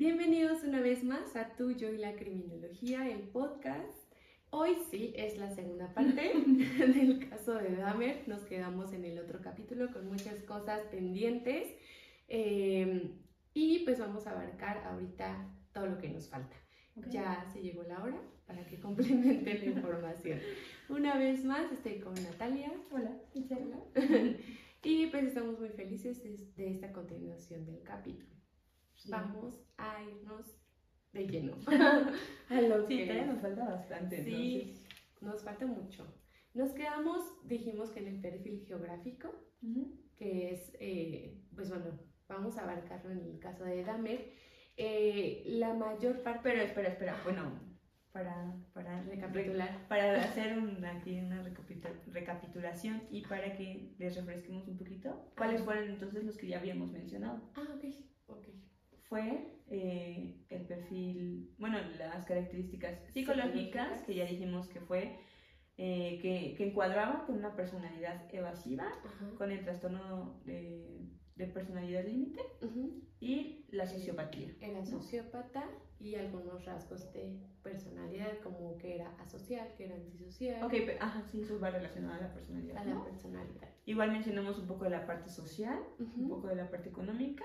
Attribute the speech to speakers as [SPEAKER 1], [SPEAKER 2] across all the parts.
[SPEAKER 1] Bienvenidos una vez más a Tú, Yo y la Criminología, el podcast. Hoy sí es la segunda parte del caso de Dahmer. Nos quedamos en el otro capítulo con muchas cosas pendientes. Eh, y pues vamos a abarcar ahorita todo lo que nos falta. Ya se llegó la hora para que complemente la información. Una vez más estoy con Natalia.
[SPEAKER 2] Hola,
[SPEAKER 1] y pues estamos muy felices de, esta continuación del capítulo. Vamos a irnos de lleno
[SPEAKER 2] a lo sí, que nos falta bastante.
[SPEAKER 1] Sí, nos falta mucho. Nos quedamos, dijimos que en el perfil geográfico, que es, eh, pues bueno, vamos a abarcarlo en el caso de Dahmer. Eh, la mayor parte...
[SPEAKER 2] Pero espera, espera, bueno, para, para recapitular, para hacer aquí una recapitulación y para que les refresquemos un poquito, ¿cuáles fueron entonces los que ya habíamos mencionado?
[SPEAKER 1] Ah, ok, ok.
[SPEAKER 2] Fue eh, el perfil, bueno, las características psicológicas, que ya dijimos que fue eh, que, que, encuadraba con una personalidad evasiva, con el trastorno de, de personalidad límite y la sociopatía.
[SPEAKER 1] Era sociópata y algunos rasgos de personalidad, como que era asocial, que era antisocial.
[SPEAKER 2] Ok, ajá, sí, eso va relacionado a la personalidad.
[SPEAKER 1] A la personalidad.
[SPEAKER 2] Igual mencionamos un poco de la parte social, un poco de la parte económica,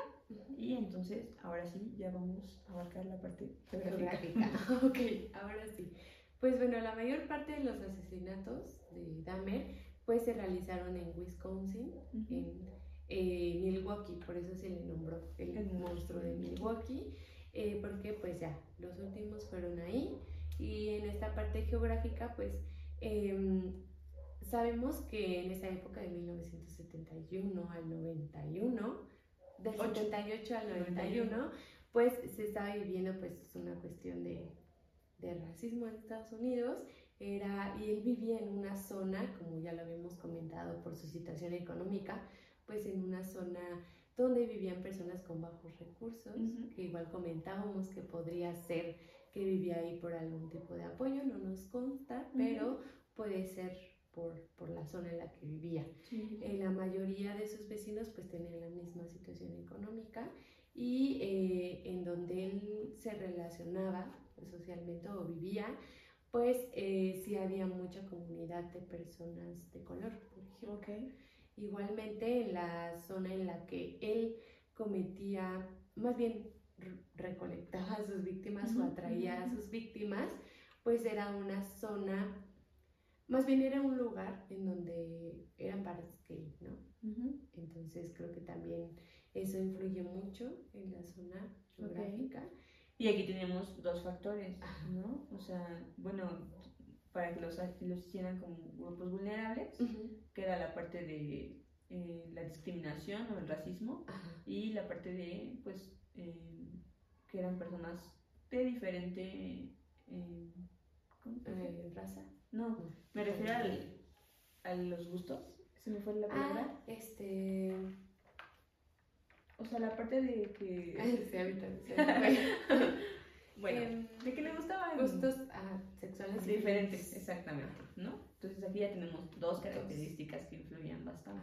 [SPEAKER 2] y entonces ahora sí ya vamos a abarcar la parte geográfica.
[SPEAKER 1] ok, ahora sí. Pues bueno, la mayor parte de los asesinatos de Dahmer pues se realizaron en Wisconsin, en eh, Milwaukee, por eso se le nombró el monstruo de Milwaukee. Eh, porque pues ya, los últimos fueron ahí. Y en esta parte geográfica pues em, sabemos que en esa época de 1971 al 91, del 78 al 91, pues se estaba viviendo pues una cuestión de, de racismo en Estados Unidos. Era, y él vivía en una zona, como ya lo habíamos comentado por su situación económica, pues en una zona donde vivían personas con bajos recursos, que igual comentábamos que podría ser que vivía ahí por algún tipo de apoyo, no nos consta, pero puede ser por, por, la zona en la que vivía. Eh, la mayoría de sus vecinos pues tenían la misma situación económica y eh, en donde él se relacionaba socialmente o vivía, pues eh, sí había mucha comunidad de personas de color, por ejemplo. Igualmente en la zona en la que él cometía, más bien recolectaba a sus víctimas o atraía a sus víctimas, pues era una zona, más bien era un lugar en donde eran bares gay, ¿no? Entonces creo que también eso influye mucho en la zona geográfica.
[SPEAKER 2] Y aquí tenemos dos factores, ¿no? O sea, bueno, para que los, los hicieran como grupos vulnerables, que era la parte de eh, la discriminación o el racismo, y la parte de, pues, eh, que eran personas de diferente
[SPEAKER 1] eh, raza.
[SPEAKER 2] No, me refiero al, a los gustos. Se me fue la palabra.
[SPEAKER 1] Ah, este.
[SPEAKER 2] O sea, la parte de que.
[SPEAKER 1] sí,
[SPEAKER 2] Bueno, em, de que le gustaban
[SPEAKER 1] gustos ah, sexuales
[SPEAKER 2] diferentes, exactamente, ¿no? Entonces aquí ya tenemos dos características que influían bastante.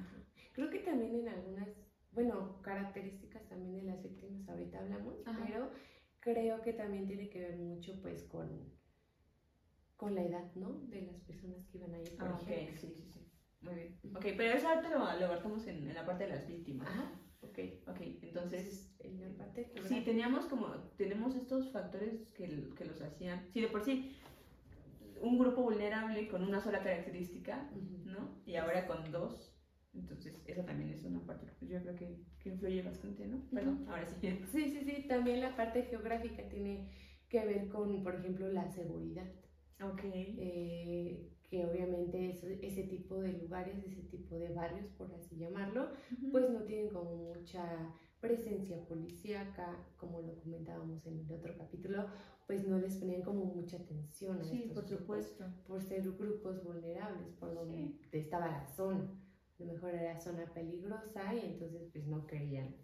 [SPEAKER 1] Creo que también en algunas, bueno, características también de las víctimas ahorita hablamos, pero creo que también tiene que ver mucho pues con, con la edad, ¿no? De las personas que iban ahí, por
[SPEAKER 2] ah, ejemplo. sí, sí, sí. Muy bien. Ok, pero eso ahorita lo, lo abarcamos en, en la parte de las víctimas.
[SPEAKER 1] Ajá.
[SPEAKER 2] Ok, ok, entonces, sí, teníamos como, tenemos estos factores que, que los hacían, sí, de por sí, un grupo vulnerable con una sola característica, ¿no? Y ahora con dos, entonces esa también es una parte que yo creo que, que influye bastante, ¿no? Perdón, ahora sí.
[SPEAKER 1] Sí, sí, sí, también la parte geográfica tiene que ver con, por ejemplo, la seguridad.
[SPEAKER 2] Ok.
[SPEAKER 1] Eh, que obviamente ese tipo de lugares, ese tipo de barrios, por así llamarlo, pues no tienen como mucha presencia policíaca, como lo comentábamos en el otro capítulo, pues no les ponían como mucha atención a
[SPEAKER 2] sí, por supuesto.
[SPEAKER 1] por ser grupos vulnerables, por donde estaba la zona. A lo mejor era zona peligrosa y entonces pues no querían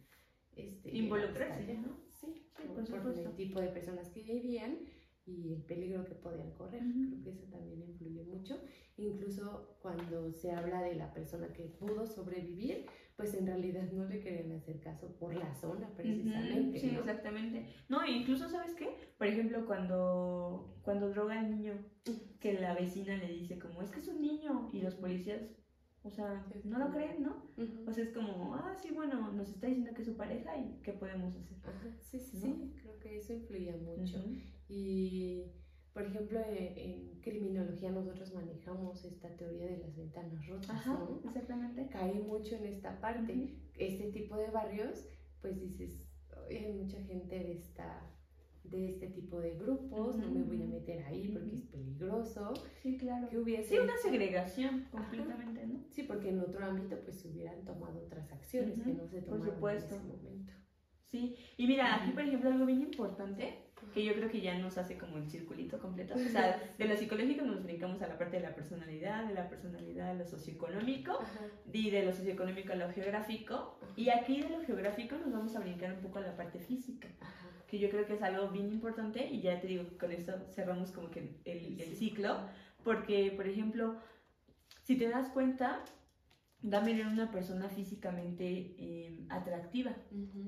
[SPEAKER 1] este,
[SPEAKER 2] involucrarse, ¿no?
[SPEAKER 1] Sí, por, por el tipo de personas que vivían y el peligro que podían correr. Creo que eso también influye mucho. Incluso cuando se habla de la persona que pudo sobrevivir, pues en realidad no le querían hacer caso por la zona precisamente.
[SPEAKER 2] sí, exactamente. No, incluso sabes qué, por ejemplo, cuando, cuando droga al niño, que la vecina le dice como, es que es un niño, y los policías, o sea, no lo creen, ¿no? O sea, es como, ah, sí, bueno, nos está diciendo que es su pareja y qué podemos hacer.
[SPEAKER 1] Ajá, sí, sí, sí, creo que eso influye mucho. Y por ejemplo, eh, en, criminología nosotros manejamos esta teoría de las ventanas rotas,
[SPEAKER 2] Ajá, ¿no? Exactamente.
[SPEAKER 1] Cae mucho en esta parte. Este tipo de barrios, pues dices, hay mucha gente de esta de este tipo de grupos, no me voy a meter ahí porque es peligroso.
[SPEAKER 2] Sí, claro.
[SPEAKER 1] Que hubiese
[SPEAKER 2] sí, una segregación completamente, ¿no?
[SPEAKER 1] Sí, porque en otro ámbito pues se hubieran tomado otras acciones que no se tomaron en ese momento.
[SPEAKER 2] Sí, y mira, aquí por ejemplo algo bien importante que yo creo que ya nos hace como el circulito completo. O sea, de lo psicológico nos brincamos a la parte de la personalidad, de la personalidad a lo socioeconómico, y de lo socioeconómico a lo geográfico, y aquí de lo geográfico nos vamos a brincar un poco a la parte física, que yo creo que es algo bien importante, y ya te digo, con esto cerramos como que el, el ciclo, porque, por ejemplo, si te das cuenta, Dahmer era una persona físicamente em, atractiva,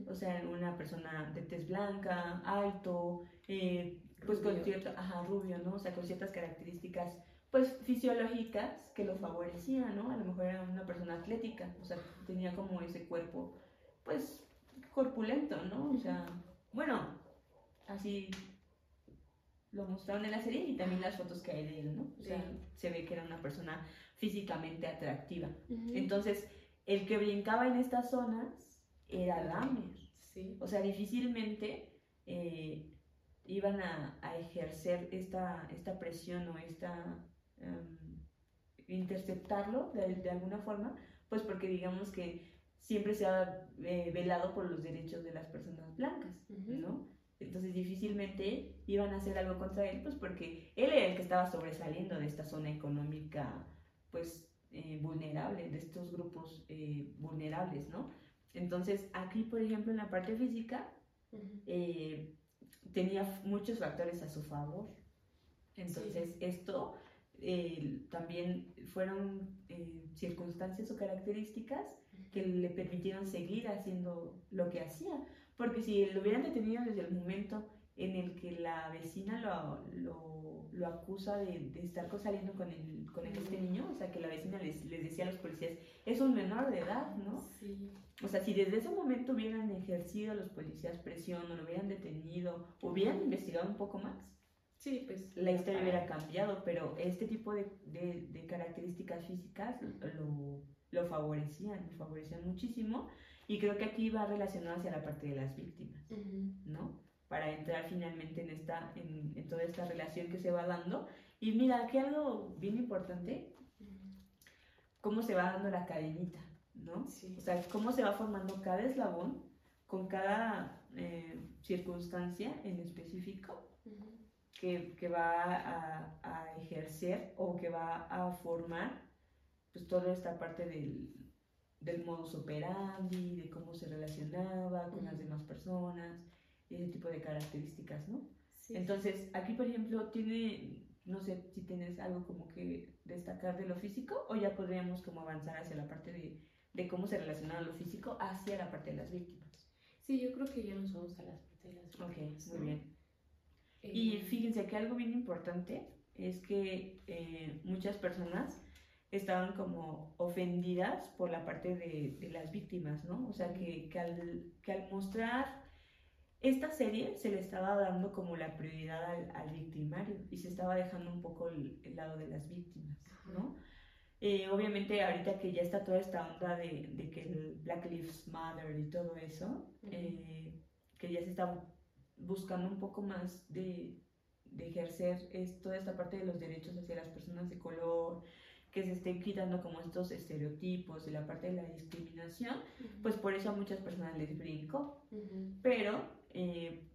[SPEAKER 2] o sea, una persona de tez blanca, alto, eh, pues con cierto, ajá, rubio, ¿no? O sea, con ciertas características, pues fisiológicas que lo favorecían, ¿no? A lo mejor era una persona atlética, o sea, tenía como ese cuerpo, pues, corpulento, ¿no? O sea, bueno, así lo mostraron en la serie y también las fotos que hay de él, ¿no? O sea, se ve que era una persona físicamente atractiva. Entonces, el que brincaba en estas zonas era Dahmer. Sí. O sea, difícilmente eh, iban a, ejercer esta, esta presión o esta... Em, interceptarlo de, alguna forma, pues porque digamos que siempre se ha eh, velado por los derechos de las personas blancas, ¿no? Entonces difícilmente iban a hacer algo contra él, pues porque él era el que estaba sobresaliendo de esta zona económica pues eh, vulnerable, de estos grupos eh, vulnerables, ¿no? Entonces, aquí, por ejemplo, en la parte física, eh, tenía muchos factores a su favor. Entonces, esto también fueron circunstancias o características que le permitieron seguir haciendo lo que hacía. Porque si lo hubieran detenido desde el momento en el que la vecina lo, lo, acusa de, de, estar saliendo con, el, con este niño, o sea, que la vecina les, les, decía a los policías, es un menor de edad, ¿no? Sí. O sea, si desde ese momento hubieran ejercido los policías presión o lo hubieran detenido, hubieran investigado un poco más,
[SPEAKER 1] sí, pues
[SPEAKER 2] la historia hubiera cambiado, pero este tipo de, de, de características físicas lo, lo favorecían, lo favorecían muchísimo, y creo que aquí va relacionado hacia la parte de las víctimas, ¿no? para entrar finalmente en, esta, en, en, toda esta relación que se va dando. Y mira, aquí algo bien importante, cómo se va dando la cadenita, ¿no? O sea, cómo se va formando cada eslabón con cada eh, circunstancia en específico que, que, va a, a, ejercer o que va a formar pues toda esta parte del, del modus operandi, de cómo se relacionaba con las demás personas, y ese tipo de características, ¿no? Entonces, aquí, por ejemplo, tiene, no sé si tienes algo como que destacar de lo físico o ya podríamos como avanzar hacia la parte de, de cómo se relaciona lo físico hacia la parte de las víctimas.
[SPEAKER 1] Sí, yo creo que ya nos vamos a las partes de las
[SPEAKER 2] víctimas. Ok, muy bien. y eh, fíjense que algo bien importante es que eh, muchas personas estaban como ofendidas por la parte de, de las víctimas, ¿no? O sea, que, que, al, que al mostrar esta serie se le estaba dando como la prioridad al, victimario y se estaba dejando un poco el, lado de las víctimas, ¿no? Eh, obviamente ahorita que ya está toda esta onda de, de, que el Black Lives Matter y todo eso, eh, que ya se está buscando un poco más de, de ejercer es, toda esta parte de los derechos hacia las personas de color, que se estén quitando como estos estereotipos de la parte de la discriminación, pues por eso a muchas personas les brinco. Pero eh,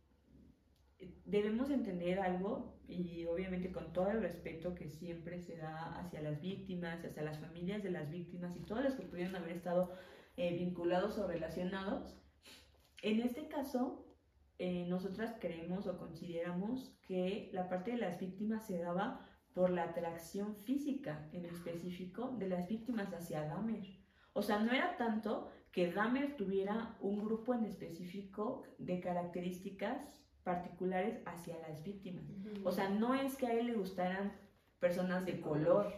[SPEAKER 2] debemos entender algo y obviamente con todo el respeto que siempre se da hacia las víctimas, hacia las familias de las víctimas y todos los que pudieron haber estado eh, vinculados o relacionados. En este caso, eh, nosotras creemos o consideramos que la parte de las víctimas se daba por la atracción física en específico de las víctimas hacia Dahmer. O sea, no era tanto que Dahmer tuviera un grupo en específico de características particulares hacia las víctimas. O sea, no es que a él le gustaran personas de color.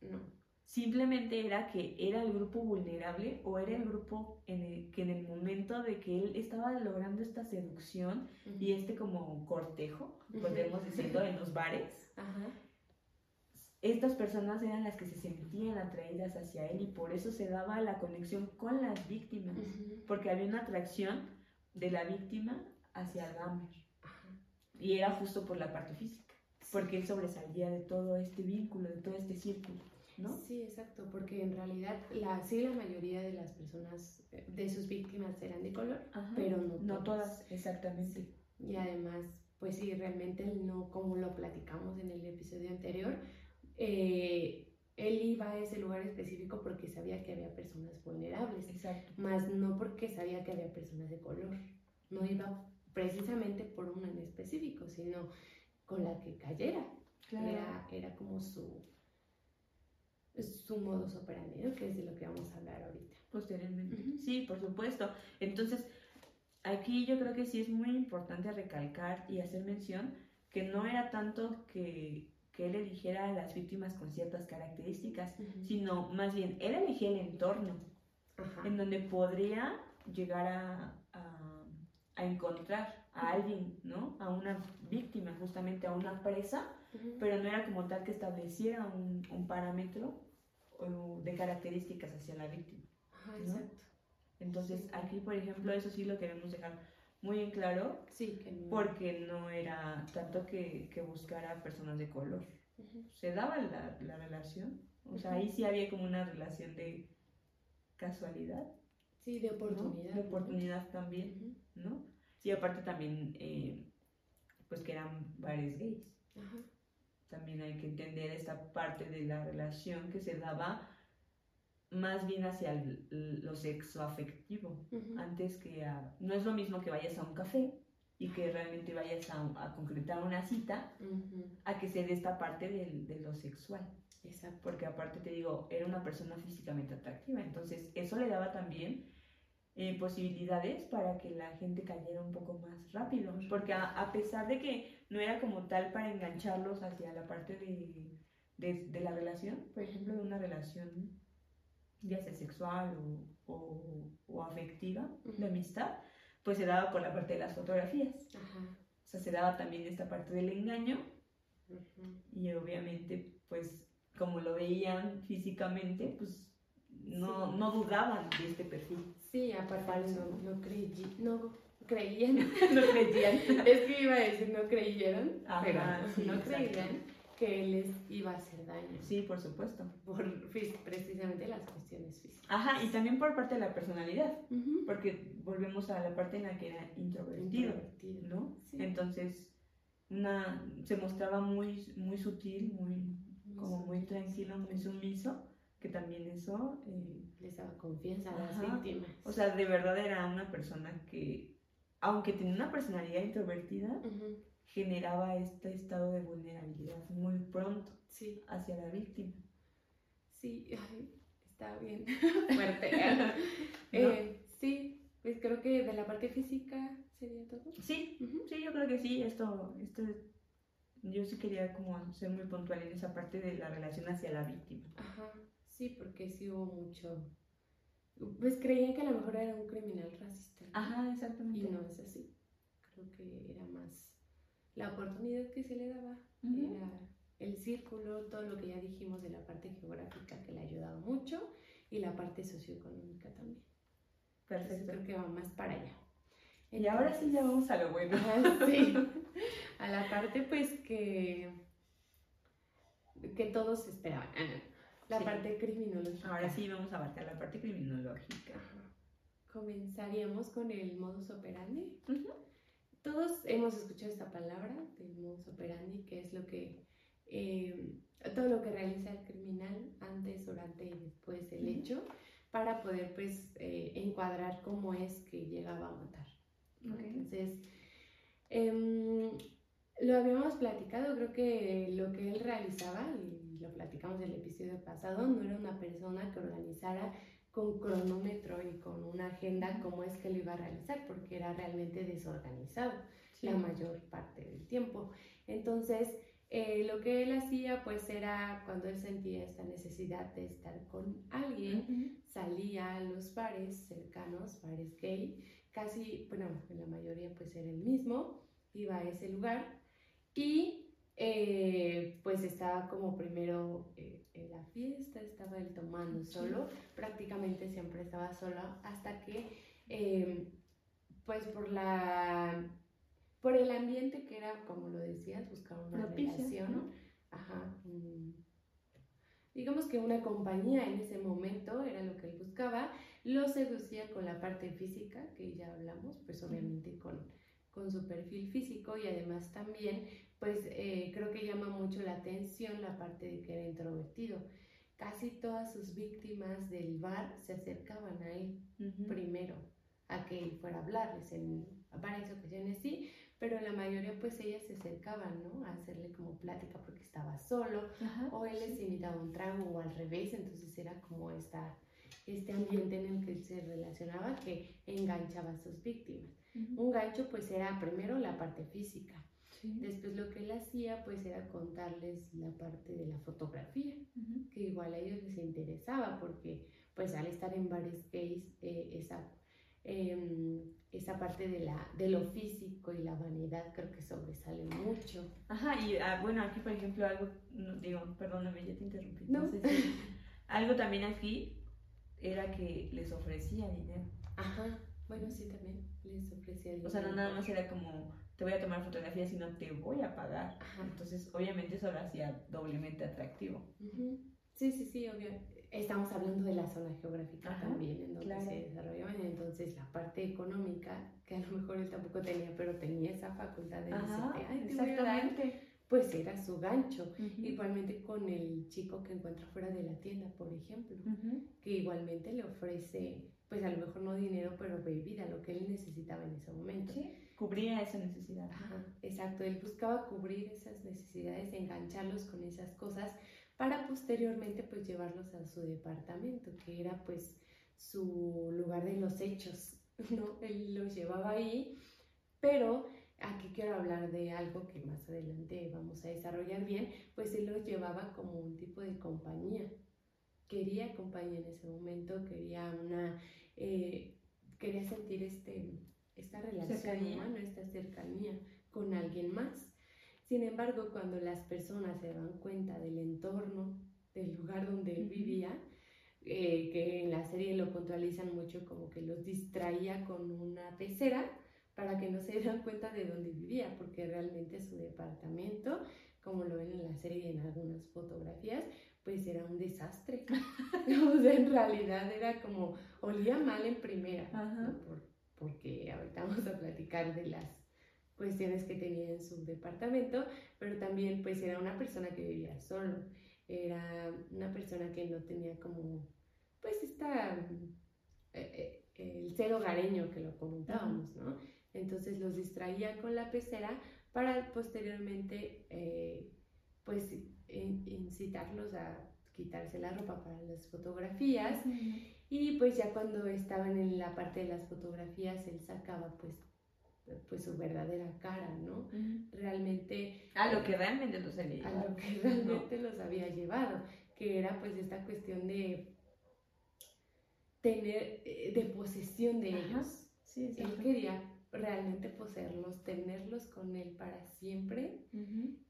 [SPEAKER 2] No. Simplemente era que era el grupo vulnerable o era el grupo en el, que en el momento de que él estaba logrando esta seducción y este como cortejo, podemos decirlo, en los bares, estas personas eran las que se sentían atraídas hacia él y por eso se daba la conexión con las víctimas, porque había una atracción de la víctima hacia Dahmer. Y era justo por la parte física, porque él sobresalía de todo este vínculo, de todo este círculo. ¿No?
[SPEAKER 1] Sí, exacto, porque en realidad la, sí la mayoría de las personas, eh, de sus víctimas eran de color, pero no,
[SPEAKER 2] no todas. exactamente.
[SPEAKER 1] Y además, pues sí, realmente no, como lo platicamos en el episodio anterior, eh, él iba a ese lugar específico porque sabía que había personas vulnerables, Exacto. más no porque sabía que había personas de color. No iba precisamente por una en específico, sino con la que cayera. Era, era como su, su modus operandi, que es de lo que vamos a hablar ahorita.
[SPEAKER 2] Posteriormente. Sí, por supuesto. Entonces, aquí yo creo que sí es muy importante recalcar y hacer mención que no era tanto que que él eligiera a las víctimas con ciertas características, sino más bien él elegía el entorno en donde podría llegar a, a, encontrar a alguien, ¿no? A una víctima, justamente a una presa, pero no era como tal que estableciera un, un parámetro de características hacia la víctima. exacto. Entonces, aquí, por ejemplo, eso sí lo queremos dejar muy en claro,
[SPEAKER 1] sí,
[SPEAKER 2] porque no era tanto que, que buscara personas de color. Se daba la, la relación, o sea, ahí sí había como una relación de casualidad.
[SPEAKER 1] Sí, de oportunidad.
[SPEAKER 2] De oportunidad también, ¿no? Y aparte también, eh, pues que eran bares gays. También hay que entender esta parte de la relación que se daba más bien hacia lo sexoafectivo, antes que a... No es lo mismo que vayas a un café y que realmente vayas a, concretar una cita, a que se dé esta parte de lo sexual. Exacto. Porque aparte te digo, era una persona físicamente atractiva, entonces eso le daba también eh, posibilidades para que la gente cayera un poco más rápido, porque a, pesar de que no era como tal para engancharlos hacia la parte de, de, de la relación, por ejemplo, de una relación ya sea sexual o, o, afectiva, de amistad, pues se daba por la parte de las fotografías. O sea, se daba también esta parte del engaño y obviamente, pues como lo veían físicamente, pues no, no dudaban de este perfil.
[SPEAKER 1] Sí, aparte no, no, no creían.
[SPEAKER 2] no creían.
[SPEAKER 1] es que iba a decir no creyeron, pero no creían que él les iba a hacer daño.
[SPEAKER 2] Sí, por supuesto.
[SPEAKER 1] Por precisamente las cuestiones físicas.
[SPEAKER 2] Ajá, y también por parte de la personalidad, porque volvemos a la parte en la que era introvertido, ¿no? Entonces, una, se mostraba muy, muy sutil, muy, como muy tranquilo, muy sumiso, que también eso...
[SPEAKER 1] Eh, Les daba confianza a las víctimas.
[SPEAKER 2] O sea, de verdad era una persona que, aunque tenía una personalidad introvertida, generaba este estado de vulnerabilidad muy pronto sí. hacia la víctima.
[SPEAKER 1] Sí, está bien fuerte. Eh, sí, pues creo que de la parte física sería todo.
[SPEAKER 2] Sí, sí, yo creo que sí. Esto, esto, yo sí quería como ser muy puntual en esa parte de la relación hacia la víctima.
[SPEAKER 1] Ajá, sí, porque sí hubo mucho. Pues creían que a lo mejor era un criminal racista.
[SPEAKER 2] Ajá, exactamente.
[SPEAKER 1] Y no es así. Creo que era más la oportunidad que se le daba era el círculo, todo lo que ya dijimos de la parte geográfica que le ayudaba mucho y la parte socioeconómica también. Perfecto. creo que va más para allá.
[SPEAKER 2] y ahora sí ya vamos a lo bueno.
[SPEAKER 1] sí, a la parte pues que, que todos esperaban. La parte criminológica.
[SPEAKER 2] Ahora sí vamos a abarcar la parte criminológica.
[SPEAKER 1] Comenzaríamos con el modus operandi. Todos hemos escuchado esta palabra del modus operandi, que es lo que eh, todo lo que realiza el criminal antes, durante y después del hecho, para poder pues eh, encuadrar cómo es que llegaba a matar. Entonces, em, lo habíamos platicado, creo que lo que él realizaba, y lo platicamos en el episodio pasado, no era una persona que organizara con cronómetro y con una agenda cómo es que lo iba a realizar, porque era realmente desorganizado la mayor parte del tiempo. Entonces, eh, lo que él hacía pues era cuando él sentía esta necesidad de estar con alguien, salía a los bares cercanos, bares gay, casi, bueno, en la mayoría pues era el mismo, iba a ese lugar y eh, pues estaba como primero eh, en la fiesta, estaba él tomando solo, prácticamente siempre estaba solo hasta que pues por la por el ambiente que era, como lo decías, buscar una relación, ajá, digamos que una compañía en ese momento era lo que él buscaba, lo seducía con la parte física, que ya hablamos, pues obviamente con, con su perfil físico y además también, pues eh, creo que llama mucho la atención la parte de que era introvertido. Casi todas sus víctimas del bar se acercaban a él primero, a que él fuera a hablarles en varias ocasiones, sí, pero la mayoría pues ellas se acercaban, ¿no? A hacerle como plática porque estaba solo, o él les invitaba un trago o al revés, entonces era como esta, este ambiente en el que se relacionaba que enganchaba a sus víctimas. Un gancho pues era primero la parte física, Después lo que él hacía pues era contarles la parte de la fotografía, que igual a ellos les interesaba porque pues al estar en bares gays eh, esa Em, esa parte de, la, de lo físico y la vanidad creo que sobresale mucho.
[SPEAKER 2] Ajá, y ah, bueno, aquí por ejemplo algo, digo, perdóname, ya te interrumpí. No. algo también aquí era que les ofrecía dinero.
[SPEAKER 1] Ajá, bueno, sí, también les ofrecía dinero.
[SPEAKER 2] O sea, no nada más era como, te voy a tomar fotografías, sino te voy a pagar. Ajá. Entonces, obviamente eso lo hacía doblemente atractivo.
[SPEAKER 1] Sí, sí, sí, obvio estamos hablando de la zona geográfica también, en donde se desarrollaban. Entonces, la parte económica, que a lo mejor él tampoco tenía, pero tenía esa facultad de decirte, ay, te voy a dar, pues era su gancho. Igualmente con el chico que encuentra fuera de la tienda, por ejemplo, que igualmente le ofrece, pues a lo mejor no dinero, pero bebida, lo que él necesitaba en ese momento.
[SPEAKER 2] Sí, cubría esa necesidad.
[SPEAKER 1] Ajá, exacto, él buscaba cubrir esas necesidades, engancharlos con esas cosas para posteriormente pues llevarlos a su departamento, que era pues su lugar de los hechos, ¿no? Él los llevaba ahí, pero aquí quiero hablar de algo que más adelante vamos a desarrollar bien, pues él los llevaba como un tipo de compañía. Quería compañía en ese momento, quería una, eh, quería sentir este, esta relación humana, esta cercanía con alguien más. Sin embargo, cuando las personas se dan cuenta del entorno, del lugar donde él vivía, eh, que en la serie lo puntualizan mucho como que los distraía con una pecera para que no se dieran cuenta de dónde vivía, porque realmente su departamento, como lo ven en la serie y en algunas fotografías, pues era un desastre. o sea, en realidad era como, olía mal en primera, porque ahorita vamos a platicar de las cuestiones que tenía en su departamento, pero también pues era una persona que vivía solo, era una persona que no tenía como, pues esta, eh, eh, el ser hogareño que lo comentábamos, ¿no? Entonces los distraía con la pecera para posteriormente, eh, pues, incitarlos a quitarse la ropa para las fotografías. Y pues ya cuando estaban en la parte de las fotografías, él sacaba pues pues su verdadera cara, ¿no? Realmente...
[SPEAKER 2] A lo que realmente los había
[SPEAKER 1] llevado. A lo que realmente los había llevado, que era pues esta cuestión de tener, eh, de posesión de ellos. Sí, Él quería realmente poseerlos, tenerlos con él para siempre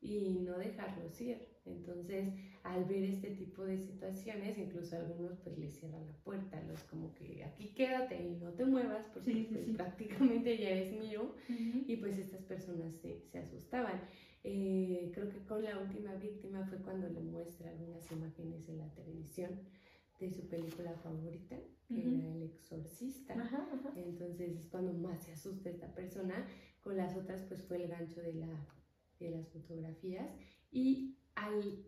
[SPEAKER 1] y no dejarlos ir. Entonces, al ver este tipo de situaciones, incluso algunos pues les cierran la puerta, los como que aquí quédate y no te muevas porque pues, prácticamente ya eres mío y pues estas personas se, se asustaban. Eh, creo que con la última víctima fue cuando le muestra algunas imágenes en la televisión de su película favorita, que era El Exorcista. Entonces es cuando más se asusta esta persona. Con las otras pues fue el gancho de, la, de las fotografías y al,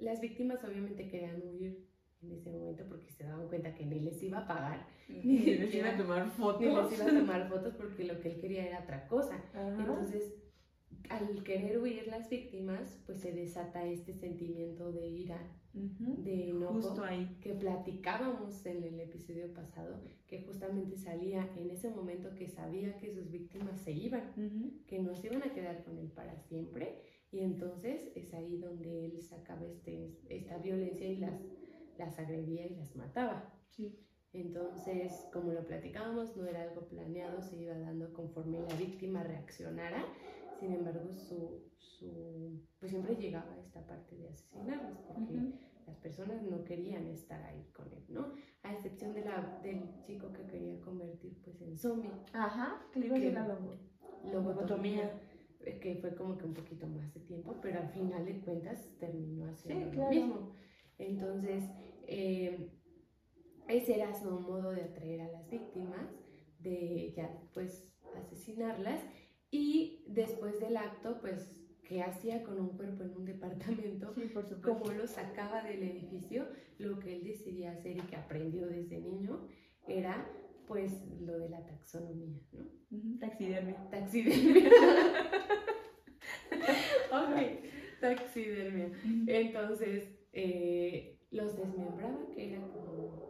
[SPEAKER 1] las víctimas obviamente querían huir en ese momento porque se daban cuenta que ni les iba a pagar,
[SPEAKER 2] ni les iba a tomar fotos.
[SPEAKER 1] Ni les iba a tomar fotos porque lo que él quería era otra cosa. Entonces, al querer huir las víctimas, pues se desata este sentimiento de ira, de enojo,
[SPEAKER 2] Justo ahí.
[SPEAKER 1] que platicábamos en el episodio pasado, que justamente salía en ese momento que sabía que sus víctimas se iban, que no se iban a quedar con él para siempre, y entonces es ahí donde él sacaba este, esta violencia y las, las agredía y las mataba.
[SPEAKER 2] Sí.
[SPEAKER 1] Entonces, como lo platicábamos, no era algo planeado, se iba dando conforme la víctima reaccionara. Sin embargo, su, su pues siempre llegaba a esta parte de asesinarlas, porque las personas no querían estar ahí con él, ¿no? A excepción de la, del chico que quería convertir pues en zombie.
[SPEAKER 2] Ajá, que le iba a hacer la
[SPEAKER 1] lobotomía, eh, que fue como que un poquito más de tiempo, pero al final de cuentas terminó haciendo
[SPEAKER 2] Sí,
[SPEAKER 1] lo mismo. Entonces, eh, ese era su modo de atraer a las víctimas, de ya pues asesinarlas y después del acto pues que hacía con un cuerpo en un departamento,
[SPEAKER 2] Sí, por supuesto.
[SPEAKER 1] como lo sacaba del edificio, lo que él decidía hacer y que aprendió desde niño era pues lo de la taxonomía, ¿no?
[SPEAKER 2] Taxidermia.
[SPEAKER 1] Taxidermia. ok, taxidermia. Entonces, eh, los desmembraba, que era como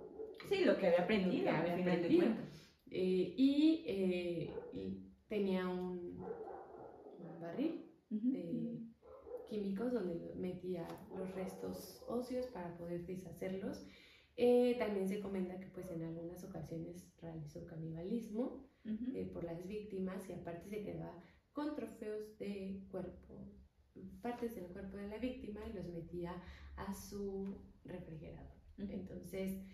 [SPEAKER 2] Sí, lo que había aprendido,
[SPEAKER 1] Lo que había
[SPEAKER 2] al final
[SPEAKER 1] aprendido.
[SPEAKER 2] de cuentas.
[SPEAKER 1] Eh, y, eh, y tenía un, un barril de químicos donde metía los restos óseos para poder deshacerlos. Eh, también se comenta que pues en algunas ocasiones realizó canibalismo
[SPEAKER 2] ujú.
[SPEAKER 1] eh, por las víctimas y aparte se quedaba con trofeos de cuerpo, partes del cuerpo de la víctima y los metía a su refrigerador.
[SPEAKER 2] Ujú.
[SPEAKER 1] Entonces,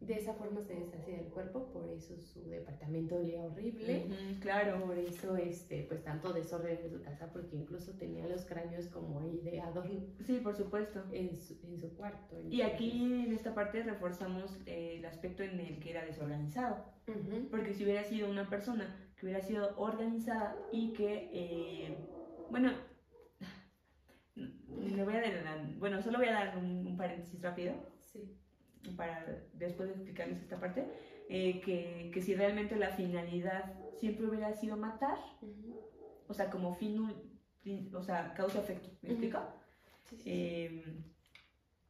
[SPEAKER 1] de esa forma se deshacía del cuerpo, por eso su departamento olía horrible.
[SPEAKER 2] Claro.
[SPEAKER 1] Por eso, este, pues tanto desorden en su casa, porque incluso tenía los cráneos como ahí de adorno
[SPEAKER 2] Sí, por supuesto.
[SPEAKER 1] en su, en su cuarto.
[SPEAKER 2] Y aquí en esta parte reforzamos eh, el aspecto en el que era desorganizado. Porque si hubiera sido una persona que hubiera sido organizada y que, eh, bueno, le voy a dar, bueno, solo voy a dar un, un paréntesis rápido
[SPEAKER 1] Sí.
[SPEAKER 2] Para después de explicarles esta parte, eh, que, que si realmente la finalidad siempre hubiera sido matar, o sea, como fin, o sea, causa-efecto, ¿me explico?
[SPEAKER 1] sí, sí, sí.
[SPEAKER 2] Eh,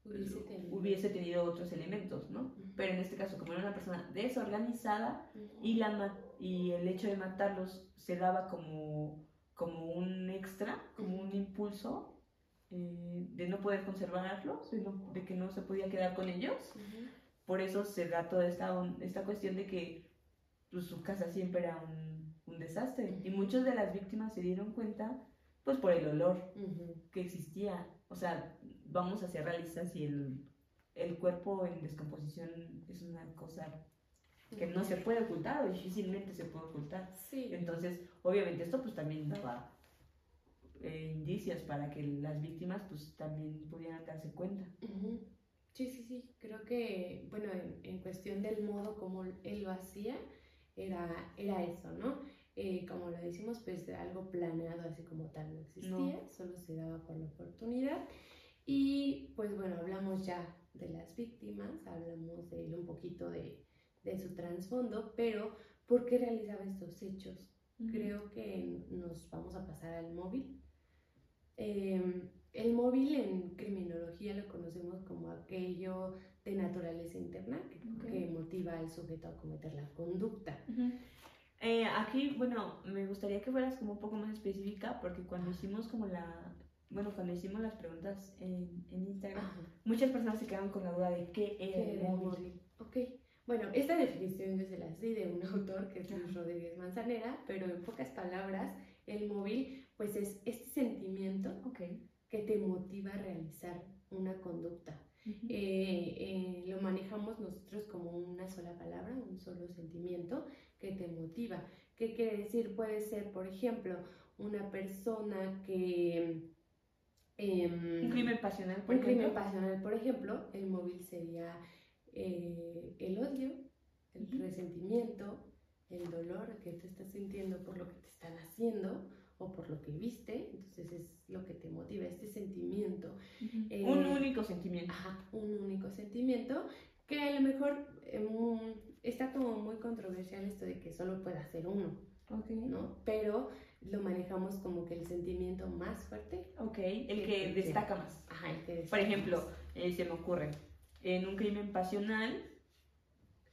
[SPEAKER 1] Hubiese tenido.
[SPEAKER 2] hubiese tenido otros elementos, ¿no? Pero en este caso, como era una persona desorganizada y, la y el hecho de matarlos se daba como, como un extra, como un impulso eh, de no poder conservarlos, de, no- de que no se podía quedar con ellos.
[SPEAKER 1] Ujú.
[SPEAKER 2] Por eso se da toda esta, esta cuestión de que pues, su casa siempre era un, un desastre. Y muchas de las víctimas se dieron cuenta pues por el olor
[SPEAKER 1] Ujú.
[SPEAKER 2] que existía. O sea, vamos a ser realistas y el, el cuerpo en descomposición es una cosa que no se puede ocultar o difícilmente se puede ocultar.
[SPEAKER 1] Sí.
[SPEAKER 2] Entonces, obviamente esto pues también daba eh, indicios para que las víctimas pues también pudieran darse cuenta.
[SPEAKER 1] Ujú. Sí, sí, sí. Creo que, bueno, en, en cuestión del modo como él lo hacía, era, era eso, ¿no? Eh, como lo decimos, pues algo planeado así como tal no existía,
[SPEAKER 2] No.
[SPEAKER 1] solo se daba por la oportunidad. Y pues bueno, hablamos ya de las víctimas, hablamos de él un poquito de, de su trasfondo, pero ¿por qué realizaba estos hechos? creo que nos vamos a pasar al móvil. Eh, el móvil en criminología lo conocemos como aquello de naturaleza interna que,
[SPEAKER 2] Ok.
[SPEAKER 1] que motiva al sujeto a cometer la conducta.
[SPEAKER 2] Ujú. Eh, aquí, bueno, me gustaría que fueras como un poco más específica porque cuando hicimos como la, bueno, cuando hicimos las preguntas en, en Instagram,
[SPEAKER 1] Ajá.
[SPEAKER 2] muchas personas se quedaron con la duda de qué era
[SPEAKER 1] ¿Qué
[SPEAKER 2] el móvil.
[SPEAKER 1] móvil? Ok. Bueno, esta definición yo se las di de un autor que es Luis. Rodríguez Manzanera, pero en pocas palabras, el móvil pues es este sentimiento que te motiva a realizar una conducta. Eh, eh, lo manejamos nosotros como una sola palabra, un solo sentimiento que te motiva. ¿Qué quiere decir? Puede ser, por ejemplo, una persona que... em,
[SPEAKER 2] un crimen pasional, por
[SPEAKER 1] un
[SPEAKER 2] ejemplo.
[SPEAKER 1] crimen pasional, por ejemplo, el móvil sería eh, el odio, el resentimiento, el dolor que te estás sintiendo por lo que te están haciendo o por lo que viste, entonces es lo que te motiva, este sentimiento
[SPEAKER 2] Ujú.
[SPEAKER 1] eh,
[SPEAKER 2] un único sentimiento.
[SPEAKER 1] Ajá, un único sentimiento que a lo mejor eh, está como muy controversial esto de que solo pueda ser uno,
[SPEAKER 2] Ok.
[SPEAKER 1] ¿no? Pero lo manejamos como que el sentimiento más fuerte.
[SPEAKER 2] Ok, el que destaca más.
[SPEAKER 1] Ajá, el que destaca
[SPEAKER 2] Por ejemplo, eh, se me ocurre, en un crimen pasional,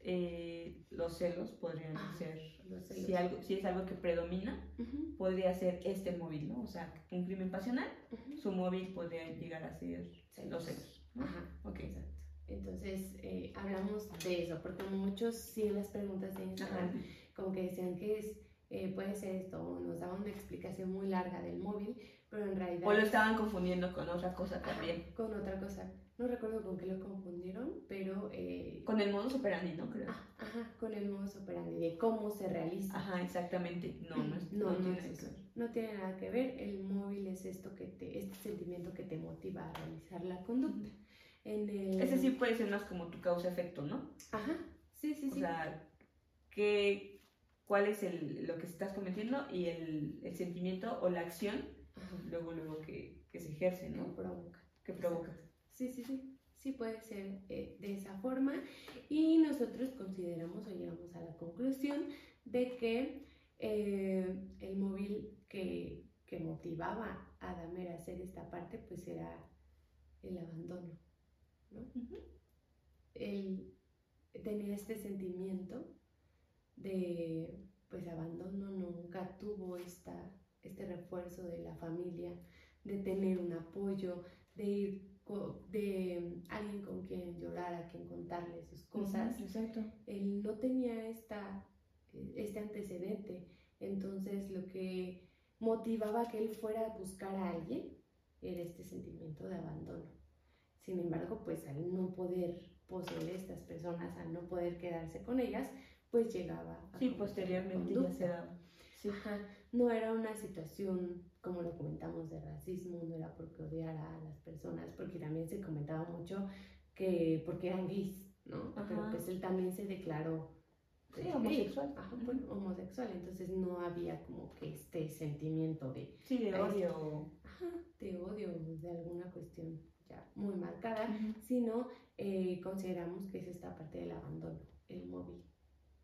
[SPEAKER 2] eh, los celos podrían
[SPEAKER 1] Ajá,
[SPEAKER 2] ser,
[SPEAKER 1] los celos.
[SPEAKER 2] si, algo, si es algo que predomina,
[SPEAKER 1] Ujú,
[SPEAKER 2] podría ser este móvil, ¿no? O sea, un crimen pasional,
[SPEAKER 1] ujú.
[SPEAKER 2] su móvil podría llegar a ser los celos. ¿no?
[SPEAKER 1] Ajá,
[SPEAKER 2] Ok.
[SPEAKER 1] exacto. Entonces, eh, hablamos de eso, porque muchos sí en las preguntas de Instagram,
[SPEAKER 2] Ajá.
[SPEAKER 1] como que decían que es, eh, puede ser esto, o nos daban una explicación muy larga del móvil, pero en realidad...
[SPEAKER 2] O lo estaban confundiendo con otra cosa también.
[SPEAKER 1] con otra cosa. No recuerdo con qué lo confundieron, pero... eh,
[SPEAKER 2] Con el modus operandi, ¿no? Creo.
[SPEAKER 1] ah, ajá, con el modus operandi, de cómo se realiza.
[SPEAKER 2] Ajá, exactamente. No, no, es-
[SPEAKER 1] No, no,
[SPEAKER 2] tiene nada que
[SPEAKER 1] eso.
[SPEAKER 2] ver.
[SPEAKER 1] No tiene nada que ver. El móvil es esto que te, este sentimiento que te motiva a realizar la conducta. En el...
[SPEAKER 2] Ese sí puede ser más como tu causa-efecto, ¿no?
[SPEAKER 1] Ajá, sí, sí,
[SPEAKER 2] O
[SPEAKER 1] sí.
[SPEAKER 2] sea, ¿qué, ¿cuál es el, lo que estás cometiendo y el, el sentimiento o la acción
[SPEAKER 1] Ajá,
[SPEAKER 2] luego, luego que, que se ejerce,
[SPEAKER 1] que
[SPEAKER 2] ¿no?
[SPEAKER 1] provoca.
[SPEAKER 2] Que provoca.
[SPEAKER 1] Sí, sí, sí. Sí puede ser eh, de esa forma. Y nosotros consideramos o llegamos a la conclusión de que eh, el móvil que, que motivaba a Damer a hacer esta parte, pues era el abandono. ¿no? Él tenía este sentimiento de pues abandono, nunca tuvo esta, este refuerzo de la familia, de tener un apoyo, de ir de alguien con quien llorar, a quien contarle sus cosas.
[SPEAKER 2] Exacto.
[SPEAKER 1] Él no tenía esta, este antecedente, entonces lo que motivaba que él fuera a buscar a alguien era este sentimiento de abandono. Sin embargo, pues al no poder poseer estas personas, al no poder quedarse con ellas, pues llegaba a
[SPEAKER 2] Sí, posteriormente ya se daba. Sí.
[SPEAKER 1] Ajá, no era una situación, como lo comentamos, de racismo, no era porque odiara a las personas, porque también se comentaba mucho que porque eran gays, ¿no? Pero pues él también se declaró
[SPEAKER 2] Sí, homosexual.
[SPEAKER 1] Ajá, bueno, homosexual, entonces no había como que este sentimiento de,
[SPEAKER 2] Sí, de odio.
[SPEAKER 1] ajá, de odio, de alguna cuestión ya muy marcada, sino eh, consideramos que es esta parte del abandono, el móvil.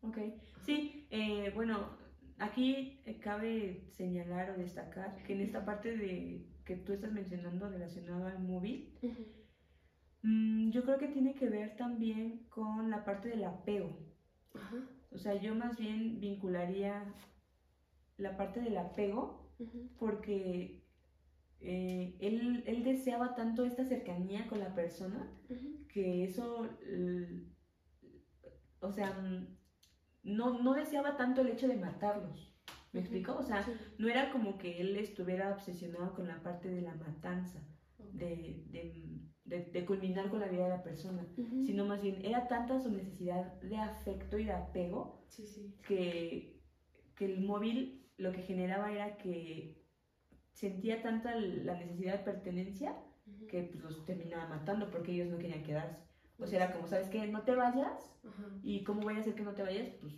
[SPEAKER 2] Ok. Sí, eh, bueno, aquí eh, cabe señalar o destacar que en esta parte de que tú estás mencionando relacionado al móvil, mm, yo creo que tiene que ver también con la parte del apego. O sea, yo más bien vincularía la parte del apego porque eh, él, él deseaba tanto esta cercanía con la persona que eso, o sea, mm, no, no deseaba tanto el hecho de matarlos. ¿Me explico? O sea,
[SPEAKER 1] sí,
[SPEAKER 2] no era como que él estuviera obsesionado con la parte de la matanza, de, de, de- de culminar con la vida de la persona, sino más bien era tanta su necesidad de afecto y de apego
[SPEAKER 1] Sí, sí.
[SPEAKER 2] que, que el móvil lo que generaba era que sentía tanta la necesidad de pertenencia que pues, los terminaba matando porque ellos no querían quedarse. O sea, era como, ¿sabes qué? No te vayas.
[SPEAKER 1] Ajá.
[SPEAKER 2] ¿Y cómo voy a hacer que no te vayas? Pues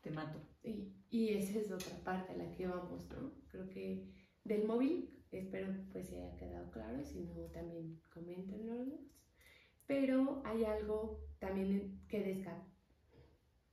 [SPEAKER 2] te mato.
[SPEAKER 1] Y, y esa es otra parte a la que vamos, ¿no? Creo que del móvil, espero pues se haya quedado claro, si no también coméntenlo. Pero hay algo también que desca-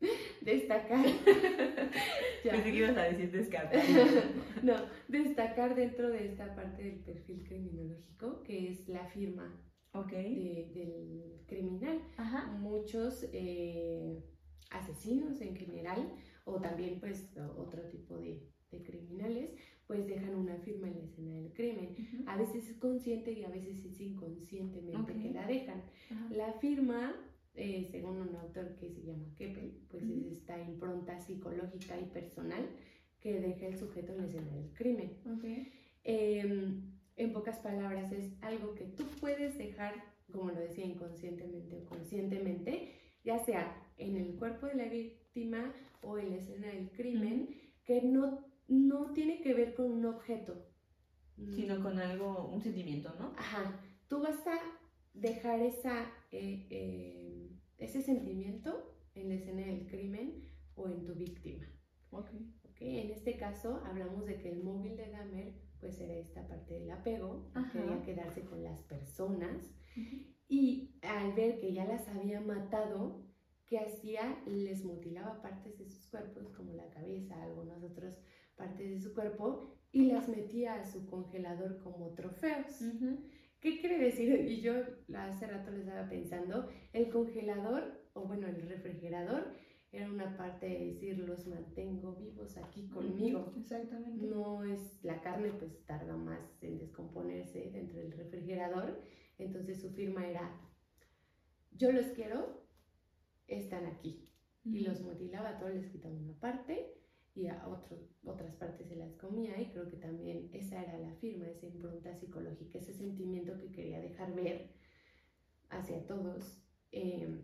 [SPEAKER 1] destacar.
[SPEAKER 2] Pensé que ibas a decir descartar.
[SPEAKER 1] no, destacar dentro de esta parte del perfil criminológico, que es la firma
[SPEAKER 2] ok.
[SPEAKER 1] de- del criminal.
[SPEAKER 2] Ajá.
[SPEAKER 1] muchos eh, asesinos en general o también pues otro tipo de, de criminales pues dejan una firma en la escena del crimen. A veces es consciente y a veces es inconscientemente que la dejan. La firma, eh, según un autor que se llama Keppel, pues
[SPEAKER 2] Ujú.
[SPEAKER 1] es esta impronta psicológica y personal que deja el sujeto en la escena del crimen.
[SPEAKER 2] Ok.
[SPEAKER 1] Eh, en pocas palabras, es algo que tú puedes dejar, como lo decía, inconscientemente o conscientemente, ya sea en el cuerpo de la víctima o en la escena del crimen, que no, no tiene que ver con un objeto.
[SPEAKER 2] Sino
[SPEAKER 1] Mm,
[SPEAKER 2] con algo, un sentimiento, ¿no?
[SPEAKER 1] Ajá, tú vas a dejar esa, eh, eh, ese sentimiento en la escena del crimen o en tu víctima.
[SPEAKER 2] Ok.
[SPEAKER 1] ¿ok? En este caso hablamos de que el móvil de Dahmer pues era esta parte del apego,
[SPEAKER 2] Ajá.
[SPEAKER 1] quería quedarse con las personas y al ver que ya las había matado, ¿qué hacía? Les mutilaba partes de sus cuerpos como la cabeza, algunos otros partes de su cuerpo y las metía a su congelador como trofeos. ¿Qué quiere decir? Y yo hace rato le estaba pensando, el congelador, o bueno, el refrigerador, era una parte de decir, los mantengo vivos aquí conmigo.
[SPEAKER 2] Exactamente.
[SPEAKER 1] No es, la carne pues tarda más en descomponerse dentro del refrigerador, entonces su firma era, yo los quiero, están aquí. Y los mutilaba, todos les quitaba una parte y a otras partes se las comía y creo que también esa era la firma, esa impronta psicológica, ese sentimiento que quería dejar ver hacia todos. Eh,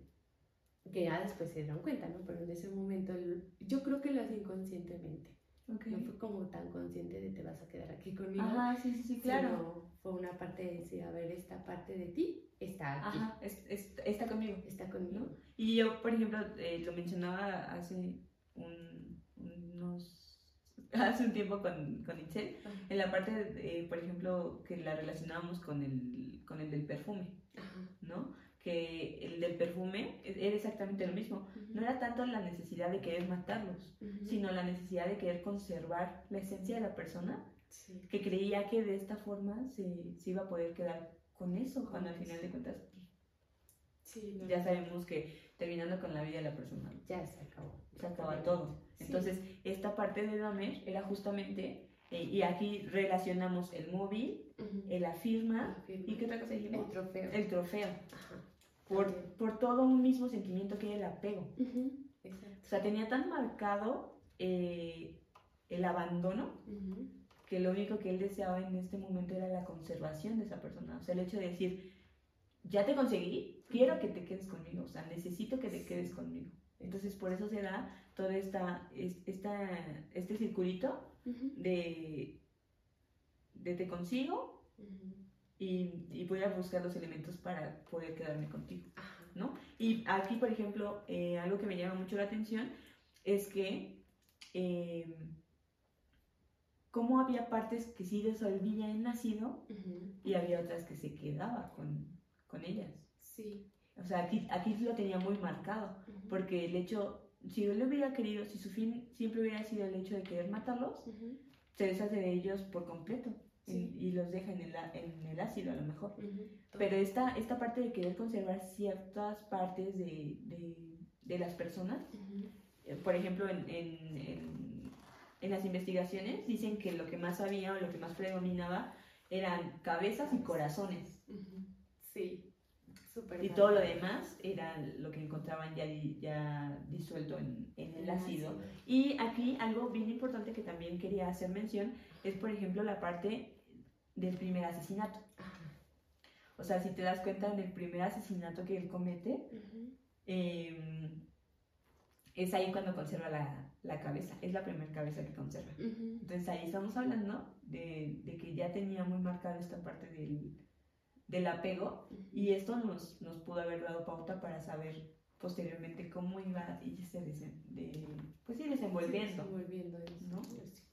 [SPEAKER 1] que ya después se dieron cuenta, ¿no? Pero en ese momento yo creo que lo hace inconscientemente. No fue como tan consciente de te vas a quedar aquí conmigo.
[SPEAKER 2] Ajá, sí, sí, sí claro.
[SPEAKER 1] fue una parte de decir, a ver, esta parte de ti está aquí.
[SPEAKER 2] Ajá, está conmigo.
[SPEAKER 1] Está conmigo.
[SPEAKER 2] Y yo, por ejemplo, eh, lo mencionaba hace un, unos... Hace un tiempo con, con Itzel, en la parte, de, por ejemplo, que la relacionábamos con el, con el del perfume, ¿no? Que el del perfume era exactamente lo mismo. No era tanto la necesidad de querer matarlos, sino la necesidad de querer conservar la esencia de la persona, que creía que de esta forma se, se, iba a poder quedar con eso, cuando al final de cuentas pues, ya sabemos que terminando con la vida de la persona,
[SPEAKER 1] ya se acabó.
[SPEAKER 2] Se acaba todo. Entonces, esta parte de Damer era justamente, eh, y aquí relacionamos el móvil, la, firma, y qué otra cosa dijimos?
[SPEAKER 1] El trofeo.
[SPEAKER 2] El trofeo. Ajá por, por todo un mismo sentimiento que era el apego. O sea, tenía tan marcado eh, el abandono que lo único que él deseaba en este momento era la conservación de esa persona. O sea, el hecho de decir, ya te conseguí, quiero que te quedes conmigo, o sea, necesito que te quedes conmigo. Entonces, por eso se da todo esta, esta, este circulito de, de te consigo y, voy a buscar los elementos para poder quedarme contigo, ¿no? Y aquí, por ejemplo, eh, algo que me llama mucho la atención es que eh, cómo había partes que sí resolvía el nacido y había otras que se quedaba con, con ellas.
[SPEAKER 1] Sí.
[SPEAKER 2] O sea, aquí, aquí lo tenía muy marcado, porque el hecho, si él hubiera querido, si su fin siempre hubiera sido el hecho de querer matarlos, se deshace de ellos por completo y los deja en el, en el ácido a lo mejor. Pero esta, esta parte de querer conservar ciertas partes de, de, de las personas, eh, por ejemplo, en, en, en, las investigaciones dicen que lo que más había o lo que más predominaba eran cabezas y corazones.
[SPEAKER 1] Sí.
[SPEAKER 2] y todo lo demás era lo que encontraban ya, ya disuelto en, en el ácido. Y aquí algo bien importante que también quería hacer mención es, por ejemplo, la parte del primer asesinato. O sea, si te das cuenta, en el primer asesinato que él comete, em, es ahí cuando conserva la, la, cabeza, es la primera cabeza que conserva. Entonces ahí estamos hablando de, de, que ya tenía muy marcada esta parte del, del apego y esto nos, nos pudo haber dado pauta para saber posteriormente cómo iba irse de, pues ir desenvolviendo.
[SPEAKER 1] desenvolviendo ¿no?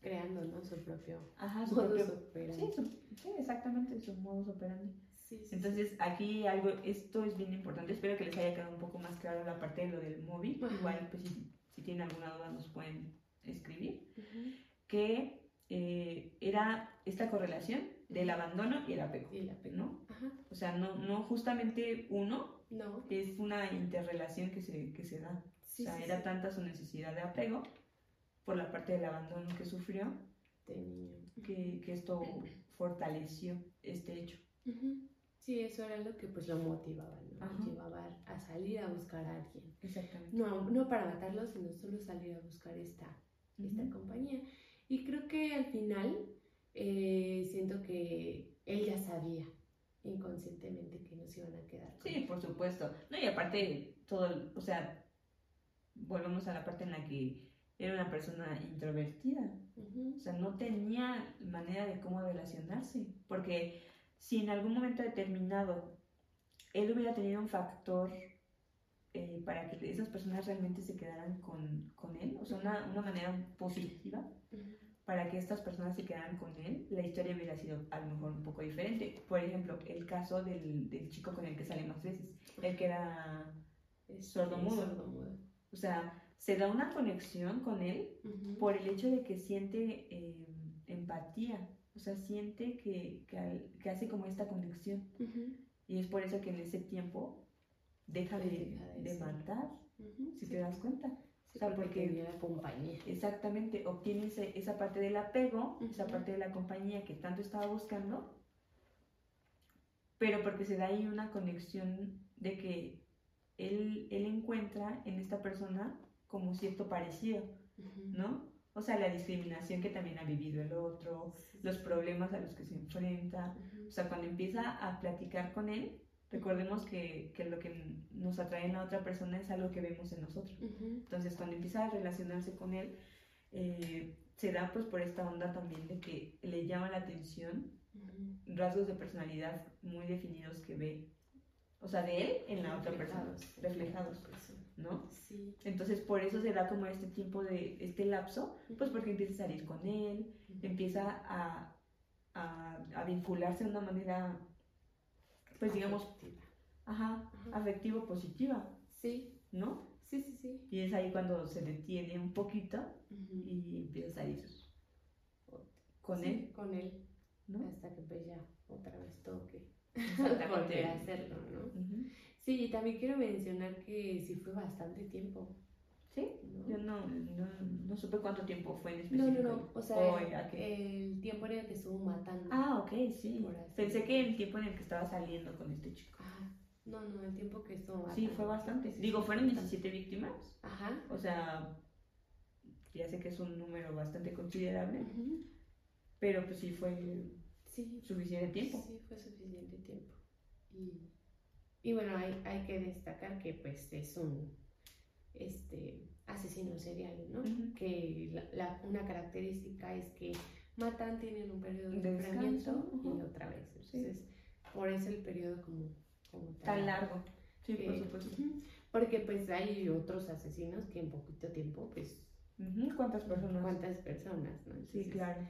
[SPEAKER 1] creando ¿no? su propio
[SPEAKER 2] Ajá, su modus operandi. Sí, exactamente, su modus operandi. Sí, Entonces, aquí algo, esto es bien importante. Espero que les haya quedado un poco más claro la parte de lo del móvil. Igual, pues si, si, tienen alguna duda, nos pueden escribir. Que eh, era esta correlación del abandono y el apego.
[SPEAKER 1] Y el apego.
[SPEAKER 2] ¿no? O sea, no, no justamente uno,
[SPEAKER 1] no.
[SPEAKER 2] es una interrelación que se, que se da. o sea, era tanta su necesidad de apego por la parte del abandono que sufrió, que, que, esto fortaleció este hecho.
[SPEAKER 1] Sí, eso era lo que pues lo motivaba, ¿no? llevaba a salir a buscar a alguien.
[SPEAKER 2] Exactamente.
[SPEAKER 1] No, no para matarlo, sino solo salir a buscar esta, esta compañía. Y creo que al final eh, siento que él ya sabía inconscientemente que nos iban a quedar.
[SPEAKER 2] Sí, por supuesto. No, y aparte, todo, o sea, volvemos a la parte en la que era una persona introvertida. O sea, no tenía manera de cómo relacionarse. Porque si en algún momento determinado él hubiera tenido un factor eh, para que esas personas realmente se quedaran con, con él, o sea, una, una manera positiva para que estas personas se quedaran con él, la historia hubiera sido a lo mejor un poco diferente. Por ejemplo, el caso del, del chico con el que sale más veces, el que era sordo mudo. O sea, se da una conexión con él por el hecho de que siente eh, empatía, o sea, siente que, que, hace como esta conexión. Y es por eso que en ese tiempo deja de, de, matar, si te das cuenta.
[SPEAKER 1] O sea, porque, la compañía.
[SPEAKER 2] Exactamente, obtiene esa parte del apego, esa parte de la compañía que tanto estaba buscando, pero porque se da ahí una conexión de que él, él encuentra en esta persona como cierto parecido, ¿no? O sea, la discriminación que también ha vivido el otro, los problemas a los que se enfrenta. O sea, cuando empieza a platicar con él, recordemos que, que, lo que nos atrae en la otra persona es algo que vemos en nosotros. Entonces, cuando empieza a relacionarse con él, eh, se da pues por esta onda también de que le llama la atención rasgos de personalidad muy definidos que ve o sea, de él en la otra persona, reflejados, ¿no? Sí. Entonces, por eso se da como este tiempo de, este lapso, pues porque empieza a salir con él, empieza a, a, vincularse de una manera, pues digamos, ajá, afectivo positiva.
[SPEAKER 1] Sí.
[SPEAKER 2] ¿No?
[SPEAKER 1] Sí, sí, sí.
[SPEAKER 2] Y es ahí cuando se detiene un poquito y empieza a salir con él.
[SPEAKER 1] Con él. ¿no? Hasta que pues ya otra vez toque volver a hacerlo, ¿no? Sí, y también quiero mencionar que sí fue bastante tiempo.
[SPEAKER 2] ¿Sí? Yo no, no, no, supe cuánto tiempo fue en específico.
[SPEAKER 1] No, no, no. O sea, el tiempo en el que estuvo matando.
[SPEAKER 2] Ah, ok, sí. Pensé que el tiempo en el que estaba saliendo con este chico.
[SPEAKER 1] Ah, no, no, el tiempo que estuvo matando.
[SPEAKER 2] Sí, fue bastante. Digo, fueron 17 víctimas. Ajá. O sea, ya sé que es un número bastante considerable. Pero pues sí fue
[SPEAKER 1] Sí.
[SPEAKER 2] Suficiente tiempo.
[SPEAKER 1] Sí, fue suficiente tiempo. Y, y bueno, hay, hay, que destacar que pues es un este, asesino serial, ¿no? Que la, una característica es que matan, tienen un periodo de enfriamiento y otra vez. Entonces, por eso el periodo como, como
[SPEAKER 2] tan, largo. Sí, por supuesto.
[SPEAKER 1] Porque pues hay otros asesinos que en poquito tiempo, pues...
[SPEAKER 2] ¿Cuántas personas?
[SPEAKER 1] ¿Cuántas personas? ¿no?
[SPEAKER 2] sí, claro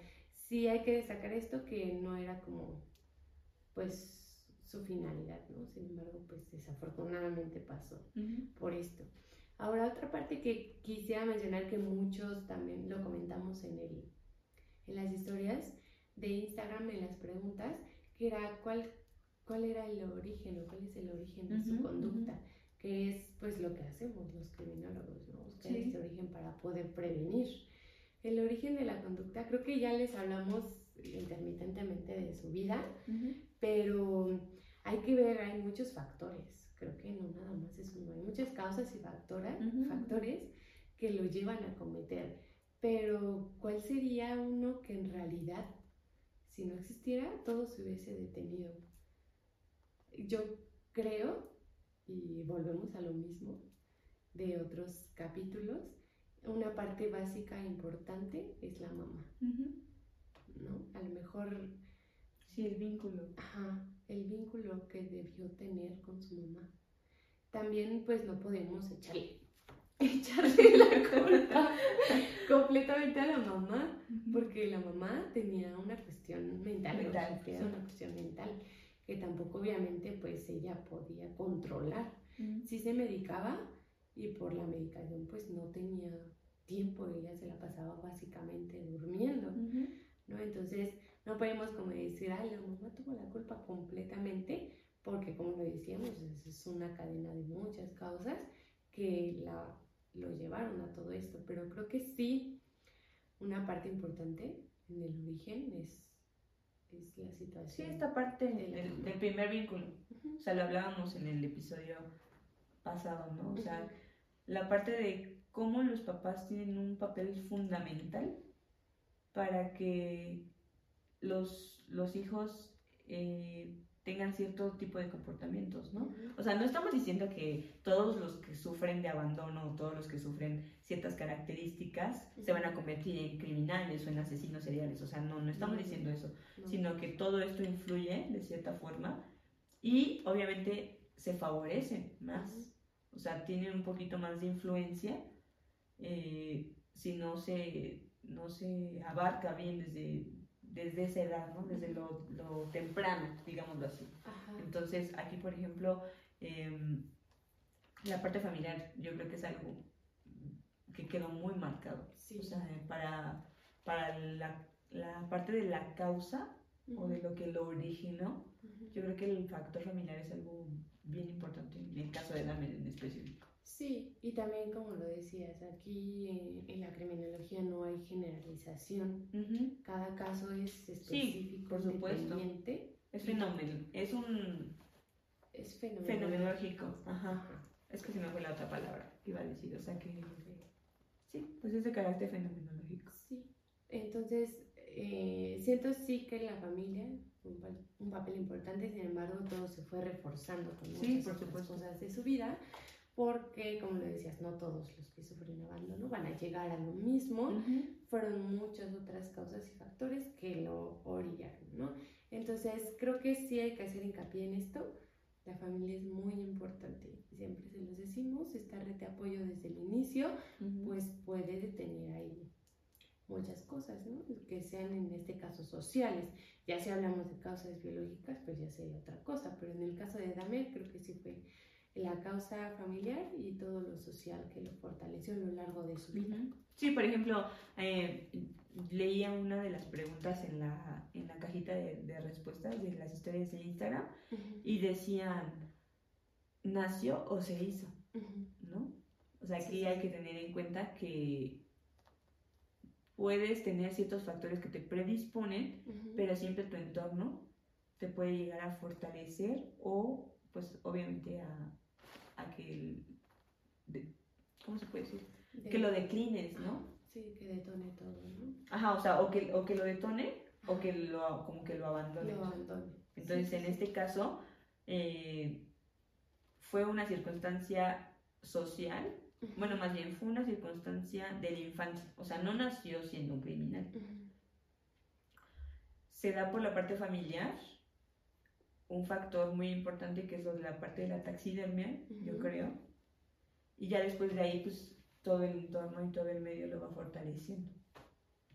[SPEAKER 1] sí hay que destacar esto que no era como, pues, su finalidad, ¿no? Sin embargo, pues desafortunadamente pasó por esto. Ahora, otra parte que quisiera mencionar que muchos también lo comentamos en, el, en las historias de Instagram, en las preguntas, que era cuál, cuál era el origen o cuál es el origen de su conducta, que es pues lo que hacemos los criminólogos, ¿no? Buscar este origen para poder prevenir. El origen de la conducta, creo que ya les hablamos intermitentemente de su vida, pero hay que ver, hay muchos factores, creo que no nada más es uno, hay muchas causas y factores que lo llevan a cometer, pero ¿cuál sería uno que en realidad, si no existiera, todo se hubiese detenido? Yo creo, y volvemos a lo mismo de otros capítulos, una parte básica e importante es la mamá. ¿No? A lo mejor.
[SPEAKER 2] Sí, el vínculo.
[SPEAKER 1] Ajá, debió tener con su mamá. También, pues, no podemos echarle, echarle la culpa completamente a la mamá, porque la mamá tenía una cuestión mental, mental una cuestión mental que tampoco, obviamente, pues, ella podía controlar. Sí se medicaba, y por la medicación pues no tenía tiempo, ella se la pasaba básicamente durmiendo, ¿no? Entonces no podemos como decir, ay, la mamá tuvo la culpa completamente, porque como lo decíamos, es una cadena de muchas causas que la, lo llevaron a todo esto, pero creo que sí, una parte importante en el origen es, es la situación.
[SPEAKER 2] Sí, esta parte del, del, primer vínculo, o sea, lo hablábamos en el episodio pasado, ¿no? O sea, la parte de cómo los papás tienen un papel fundamental para que los, los hijos eh, tengan cierto tipo de comportamientos, ¿no? O sea, no estamos diciendo que todos los que sufren de abandono o todos los que sufren ciertas características se van a convertir en criminales o en asesinos seriales, o sea, no, no estamos diciendo eso, sino que todo esto influye de cierta forma y obviamente se favorece más. O sea, tienen un poquito más de influencia eh, si no se, no se abarca bien desde, desde esa edad, ¿no? Desde lo, lo temprano, digámoslo así. Entonces, aquí, por ejemplo, em, la parte familiar yo creo que es algo que quedó muy marcado. O sea, para, para la, la, parte de la causa o de lo que lo originó, yo creo que el factor familiar es algo bien importante en el caso de Dahmer en específico.
[SPEAKER 1] Sí, y también como lo decías, aquí en, la criminología no hay generalización. Cada caso es específico,
[SPEAKER 2] sí, por supuesto. Es fenómeno, es un...
[SPEAKER 1] Es
[SPEAKER 2] fenomenológico. Ajá. Es que se me fue la otra palabra que iba a decir, o sea que... Sí, pues es de carácter fenomenológico.
[SPEAKER 1] Sí, entonces eh, siento sí que la familia un, un, papel importante, sin embargo todo se fue reforzando con muchas cosas de su vida porque, como le decías, no todos los que sufren abandono van a llegar a lo mismo, fueron muchas otras causas y factores que lo orillaron, ¿no? Entonces, creo que sí hay que hacer hincapié en esto. La familia es muy importante, siempre se los decimos, esta red de apoyo desde el inicio, pues puede detener ahí muchas cosas, ¿no? Que sean en este caso sociales. Ya si hablamos de causas biológicas, pues ya sería otra cosa, pero en el caso de Damer creo que sí fue la causa familiar y todo lo social que lo fortaleció a lo largo de su vida.
[SPEAKER 2] Sí, por ejemplo, eh, leía una de las preguntas en la, en la cajita de, respuestas de las historias de Instagram y decían, ¿nació o se hizo? ¿No? O sea, aquí hay que tener en cuenta que puedes tener ciertos factores que te predisponen, pero siempre tu entorno te puede llegar a fortalecer o, pues, obviamente a a que, ¿cómo se puede decir? que lo declines, ¿no?
[SPEAKER 1] Sí, que detone todo, ¿no?
[SPEAKER 2] Ajá, o sea, o que, o que lo detone o que lo, como que lo abandone.
[SPEAKER 1] Lo abandone.
[SPEAKER 2] Entonces, en este caso, eh, fue una circunstancia social, bueno, más bien fue una circunstancia de la infancia, o sea, no nació siendo un criminal. Se da por la parte familiar, un factor muy importante que es lo de la parte de la taxidermia, yo creo. Y ya después de ahí, pues todo el entorno y todo el medio lo va fortaleciendo.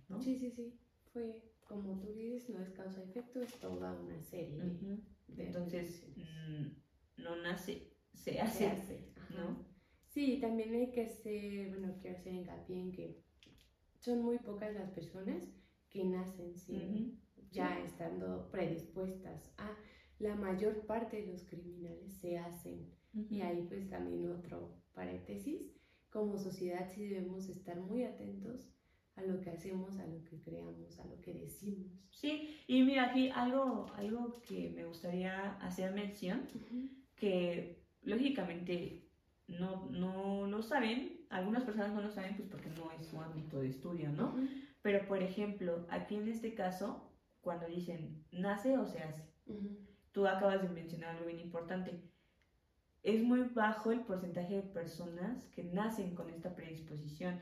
[SPEAKER 2] ¿no?
[SPEAKER 1] Sí, sí, sí. Fue, como tú dices, no es causa-efecto, es toda una serie.
[SPEAKER 2] Entonces, mm, no nace, se hace. Se hace. ¿no?
[SPEAKER 1] Sí, también hay que ser, bueno, quiero hacer hincapié en que son muy pocas las personas que nacen sin ya estando predispuestas a la mayor parte de los criminales se hacen. Y ahí pues también otro paréntesis, como sociedad sí debemos estar muy atentos a lo que hacemos, a lo que creamos, a lo que decimos.
[SPEAKER 2] Sí, y mira aquí algo, algo que me gustaría hacer mención, que lógicamente no, no lo saben, algunas personas no lo saben pues porque no es su ámbito de estudio, ¿no? Pero por ejemplo, aquí en este caso, cuando dicen nace o se hace, tú acabas de mencionar algo bien importante. Es muy bajo el porcentaje de personas que nacen con esta predisposición,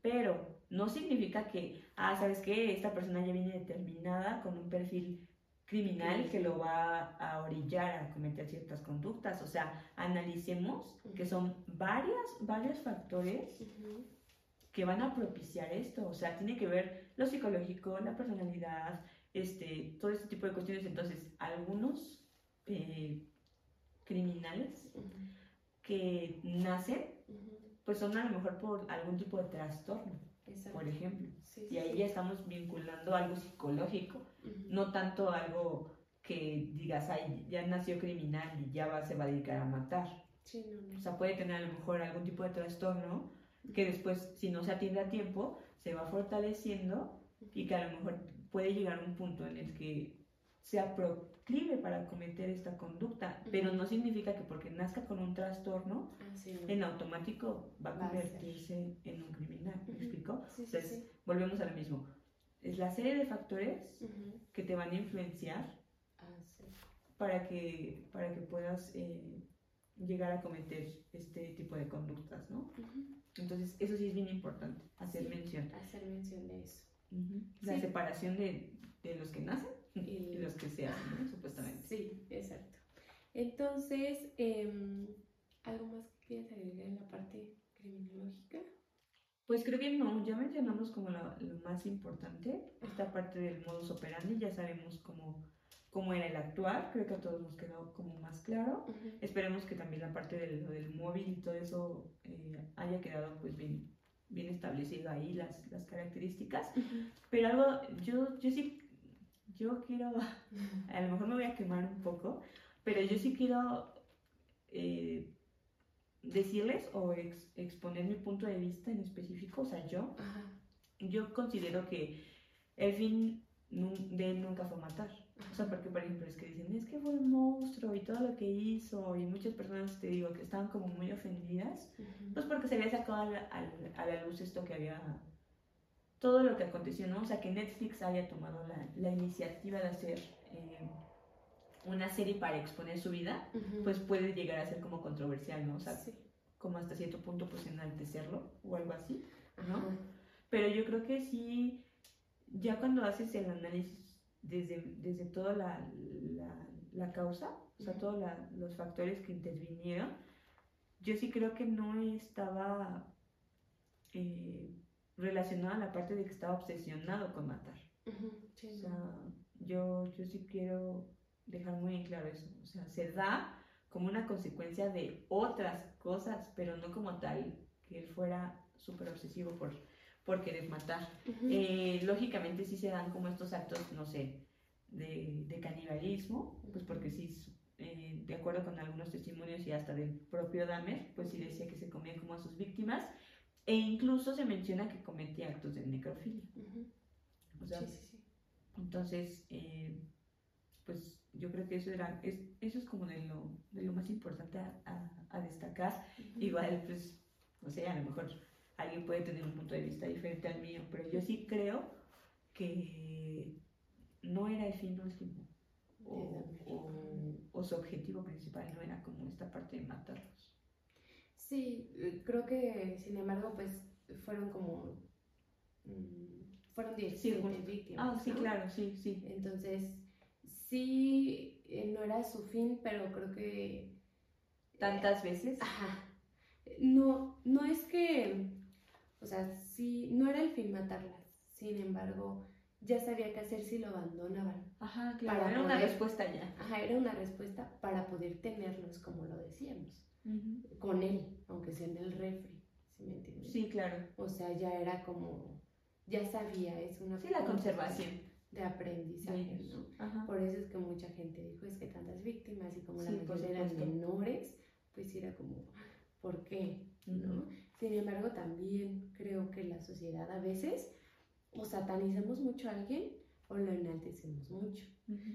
[SPEAKER 2] pero no significa que, ah, ¿sabes qué? Esta persona ya viene determinada con un perfil criminal que lo va a orillar a cometer ciertas conductas. O sea, analicemos que son varias, varios factores que van a propiciar esto. O sea, tiene que ver lo psicológico, la personalidad, este, todo este tipo de cuestiones. Entonces, algunos eh, criminales que nacen, pues son a lo mejor por algún tipo de trastorno, por ejemplo. y ahí ya estamos vinculando algo psicológico, no tanto algo que digas, ay, ya nació criminal y ya va, se va a dedicar a matar. O sea, puede tener a lo mejor algún tipo de trastorno que después, si no se atiende a tiempo, se va fortaleciendo y que a lo mejor puede llegar a un punto en el que sea proclive para cometer esta conducta, pero no significa que porque nazca con un trastorno, ah, en automático va a convertirse en un criminal. ¿Me explico? Entonces, volvemos a lo mismo. Es la serie de factores que te van a influenciar ah, para, que, para que puedas eh, llegar a cometer este tipo de conductas, ¿no? Entonces, eso sí es bien importante, hacer mención.
[SPEAKER 1] Hacer mención de eso.
[SPEAKER 2] La separación de, de, los que nacen y, los que se hacen, supuestamente.
[SPEAKER 1] Sí, exacto. Entonces, em, ¿algo más que quieras agregar en la parte criminológica?
[SPEAKER 2] Pues creo que no, ya mencionamos como lo, lo más importante, esta parte del modus operandi, ya sabemos cómo, cómo era el actuar, creo que a todos nos quedó como más claro. Esperemos que también la parte del, del móvil y todo eso eh, haya quedado pues bien, bien establecido ahí las, las características, pero algo, yo, yo sí, yo quiero, a lo mejor me voy a quemar un poco, pero yo sí quiero eh, decirles o exponer mi punto de vista en específico, o sea, yo, yo considero que el fin de él nunca fue matar. O sea, porque por ejemplo es que dicen, es que fue un monstruo y todo lo que hizo, y muchas personas, te digo, que estaban como muy ofendidas, pues porque se había sacado a la, luz esto que había, todo lo que aconteció, ¿no? O sea, que Netflix haya tomado la, la iniciativa de hacer eh, una serie para exponer su vida, pues puede llegar a ser como controversial, ¿no? O sea, como hasta cierto punto, pues enaltecerlo o algo así, ¿no? Pero yo creo que sí, ya cuando haces el análisis desde, desde toda la, la, causa, o sea, todos los factores que intervinieron, yo sí creo que no estaba eh, relacionado a la parte de que estaba obsesionado con matar. o sea, yo, yo sí quiero dejar muy en claro eso. O sea, se da como una consecuencia de otras cosas, pero no como tal que él fuera súper obsesivo por, por querer matar. Eh, lógicamente sí se dan como estos actos, no sé, de, de canibalismo, pues porque sí, eh, de acuerdo con algunos testimonios y hasta del propio Dahmer, pues sí decía que se comía como a sus víctimas, e incluso se menciona que cometía actos de necrofilia. O sea, sí, sí, sí. entonces, eh, pues yo creo que eso era es, eso es como de lo, de lo más importante a, a, destacar igual pues o sea a lo mejor alguien puede tener un punto de vista diferente al mío pero yo sí creo que no era el fin último o, o, su objetivo principal no era como esta parte de matarlos.
[SPEAKER 1] Sí creo que sin embargo pues fueron como mm, fueron 10 víctimas
[SPEAKER 2] ah sí claro sí sí.
[SPEAKER 1] Entonces sí, eh, no era su fin, pero creo que...
[SPEAKER 2] ¿Tantas veces?
[SPEAKER 1] Ajá. No, no es que, o sea, sí, no era el fin matarlas, sin embargo, ya sabía qué hacer si lo abandonaban.
[SPEAKER 2] Ajá, claro, era una respuesta ya.
[SPEAKER 1] Ajá, era una respuesta para poder tenerlos, como lo decíamos, con él, aunque sea en el refri, ¿sí me entiendes?
[SPEAKER 2] Sí, claro.
[SPEAKER 1] O sea, ya era como, ya sabía, es una...
[SPEAKER 2] Sí, la conservación
[SPEAKER 1] de aprendizaje, ¿no? Por eso es que mucha gente dijo, es que tantas víctimas y como la mayoría eran menores, pues era como, ¿por qué? ¿no? Sin embargo, también creo que la sociedad a veces o satanizamos mucho a alguien o lo enaltecemos mucho.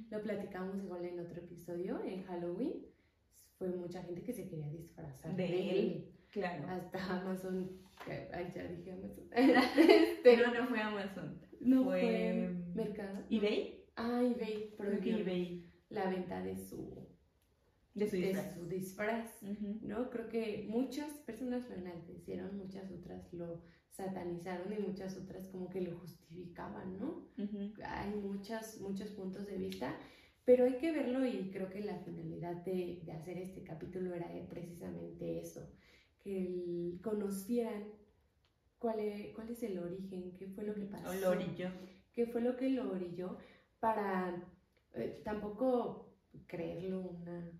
[SPEAKER 1] Lo platicamos igual en otro episodio, en Halloween, fue mucha gente que se quería disfrazar de, él.
[SPEAKER 2] Claro.
[SPEAKER 1] Hasta Amazon, ay, ya dije Amazon.
[SPEAKER 2] Pero este, no fue Amazon.
[SPEAKER 1] No fue, Mercado.
[SPEAKER 2] ¿eBay?
[SPEAKER 1] Ah, eBay
[SPEAKER 2] prohibió eBay.
[SPEAKER 1] la venta de su
[SPEAKER 2] de su disfraz,
[SPEAKER 1] de su disfraz ¿no? Creo que muchas personas lo enaltecieron, muchas otras lo satanizaron y muchas otras como que lo justificaban, ¿no? Hay muchas, muchos puntos de vista, pero hay que verlo y creo que la finalidad de, de hacer este capítulo era precisamente eso, que conocieran cuál es, cuál es el origen, qué fue lo que pasó.
[SPEAKER 2] lo orilló.
[SPEAKER 1] ¿Qué fue lo que lo orilló para eh, tampoco creerlo una...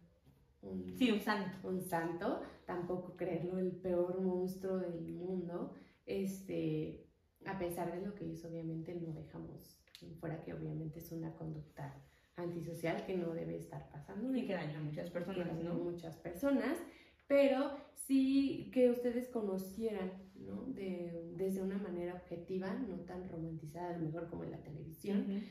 [SPEAKER 2] Un, sí, un santo.
[SPEAKER 1] Un santo, tampoco creerlo el peor monstruo del mundo. Este, a pesar de lo que hizo, obviamente no dejamos fuera que obviamente es una conducta antisocial que no debe estar pasando.
[SPEAKER 2] Y que daña a muchas personas,
[SPEAKER 1] ¿no? muchas personas, pero sí que ustedes conocieran ¿no? De, desde una manera objetiva, no tan romantizada, a lo mejor como en la televisión,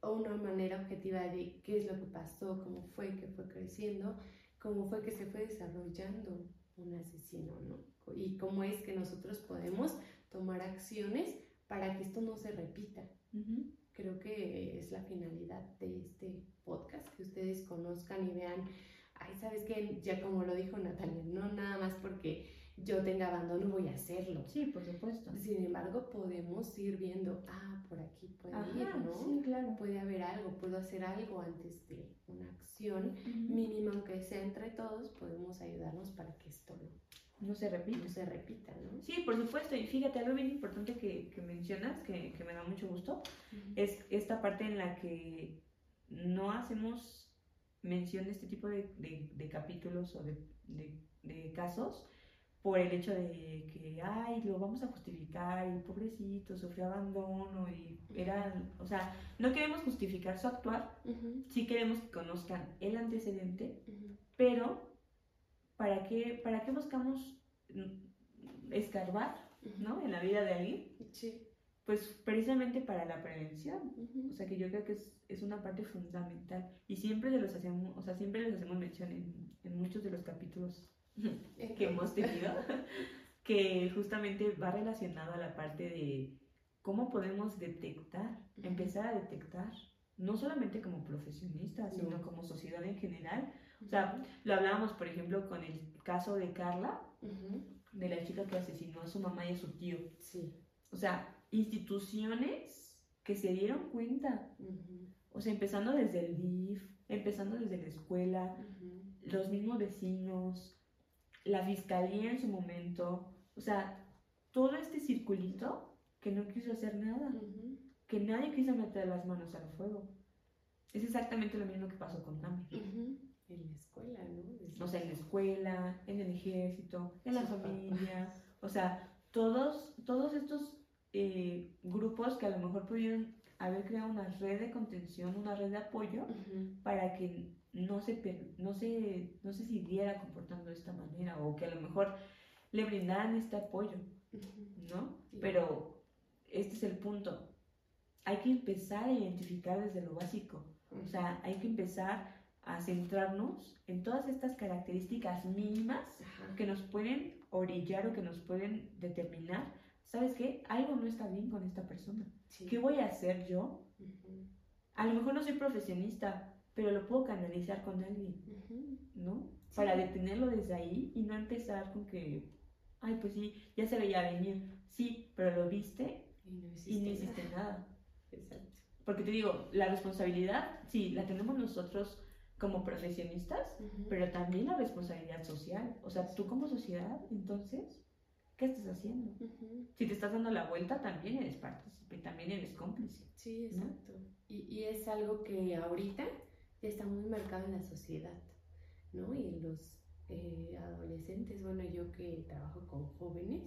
[SPEAKER 1] o una manera objetiva de qué es lo que pasó, cómo fue que fue creciendo, cómo fue que se fue desarrollando un asesino, ¿no? Y cómo es que nosotros podemos tomar acciones para que esto no se repita. Creo que es la finalidad de este podcast, que ustedes conozcan y vean, ay, ¿sabes qué? Ya como lo dijo Natalia, no nada más porque yo tenga abandono, voy a hacerlo.
[SPEAKER 2] Sí, por supuesto.
[SPEAKER 1] Sin embargo, podemos ir viendo, ah, por aquí puede ir, ¿no?
[SPEAKER 2] Sí, claro.
[SPEAKER 1] Puede haber algo, puedo hacer algo antes de una acción mínima, aunque sea entre todos, podemos ayudarnos para que esto
[SPEAKER 2] no, se repita.
[SPEAKER 1] No se repita, ¿no?
[SPEAKER 2] Sí, por supuesto. Y fíjate, algo bien importante que, que mencionas, que, que, me da mucho gusto, es esta parte en la que no hacemos mención de este tipo de, de, de capítulos o de, de casos por el hecho de que, ay, lo vamos a justificar y pobrecito, sufrió abandono y era, o sea, no queremos justificar su actuar, sí queremos que conozcan el antecedente, pero ¿para qué, ¿para qué buscamos escarbar, ¿no? En la vida de alguien.
[SPEAKER 1] Sí.
[SPEAKER 2] Pues precisamente para la prevención. O sea que yo creo que es, es, una parte fundamental. Y siempre los hacemos, o sea, siempre les hacemos mención en, en muchos de los capítulos que hemos tenido, que justamente va relacionado a la parte de cómo podemos detectar, empezar a detectar, no solamente como profesionistas, sino como sociedad en general. O sea, lo hablábamos, por ejemplo, con el caso de Carla, de la chica que asesinó a su mamá y a su tío.
[SPEAKER 1] Sí.
[SPEAKER 2] O sea, instituciones que se dieron cuenta. O sea, empezando desde el DIF, empezando desde la escuela, los mismos vecinos, la fiscalía en su momento. O sea, todo este circulito que no quiso hacer nada, que nadie quiso meter las manos al fuego. Es exactamente lo mismo que pasó con Nami.
[SPEAKER 1] En la escuela, ¿no?
[SPEAKER 2] O sea, en la escuela, en el ejército, en la familia. O sea, todos, todos estos eh, grupos que a lo mejor pudieron haber creado una red de contención, una red de apoyo para que no se, no, se, no se siguiera comportando de esta manera o que a lo mejor le brindaran este apoyo, ¿no? Pero este es el punto. Hay que empezar a identificar desde lo básico. O sea, hay que empezar a centrarnos en todas estas características mínimas que nos pueden orillar o que nos pueden determinar, ¿sabes qué? Algo no está bien con esta persona. ¿Qué voy a hacer yo? A lo mejor no soy profesionista, pero lo puedo canalizar con alguien, ¿no? Para detenerlo desde ahí y no empezar con que, ay, pues sí, ya se veía venir, sí, pero lo viste y no hiciste, nada. Exacto. Porque te digo, la responsabilidad, sí, la tenemos nosotros como profesionistas, pero también la responsabilidad social. O sea, tú como sociedad, entonces, ¿qué estás haciendo? Si te estás dando la vuelta, también eres partícipe, también eres cómplice.
[SPEAKER 1] Sí, exacto. Y, y, es algo que ahorita está muy marcado en la sociedad, ¿no? Y en los eh, adolescentes, bueno, yo que trabajo con jóvenes,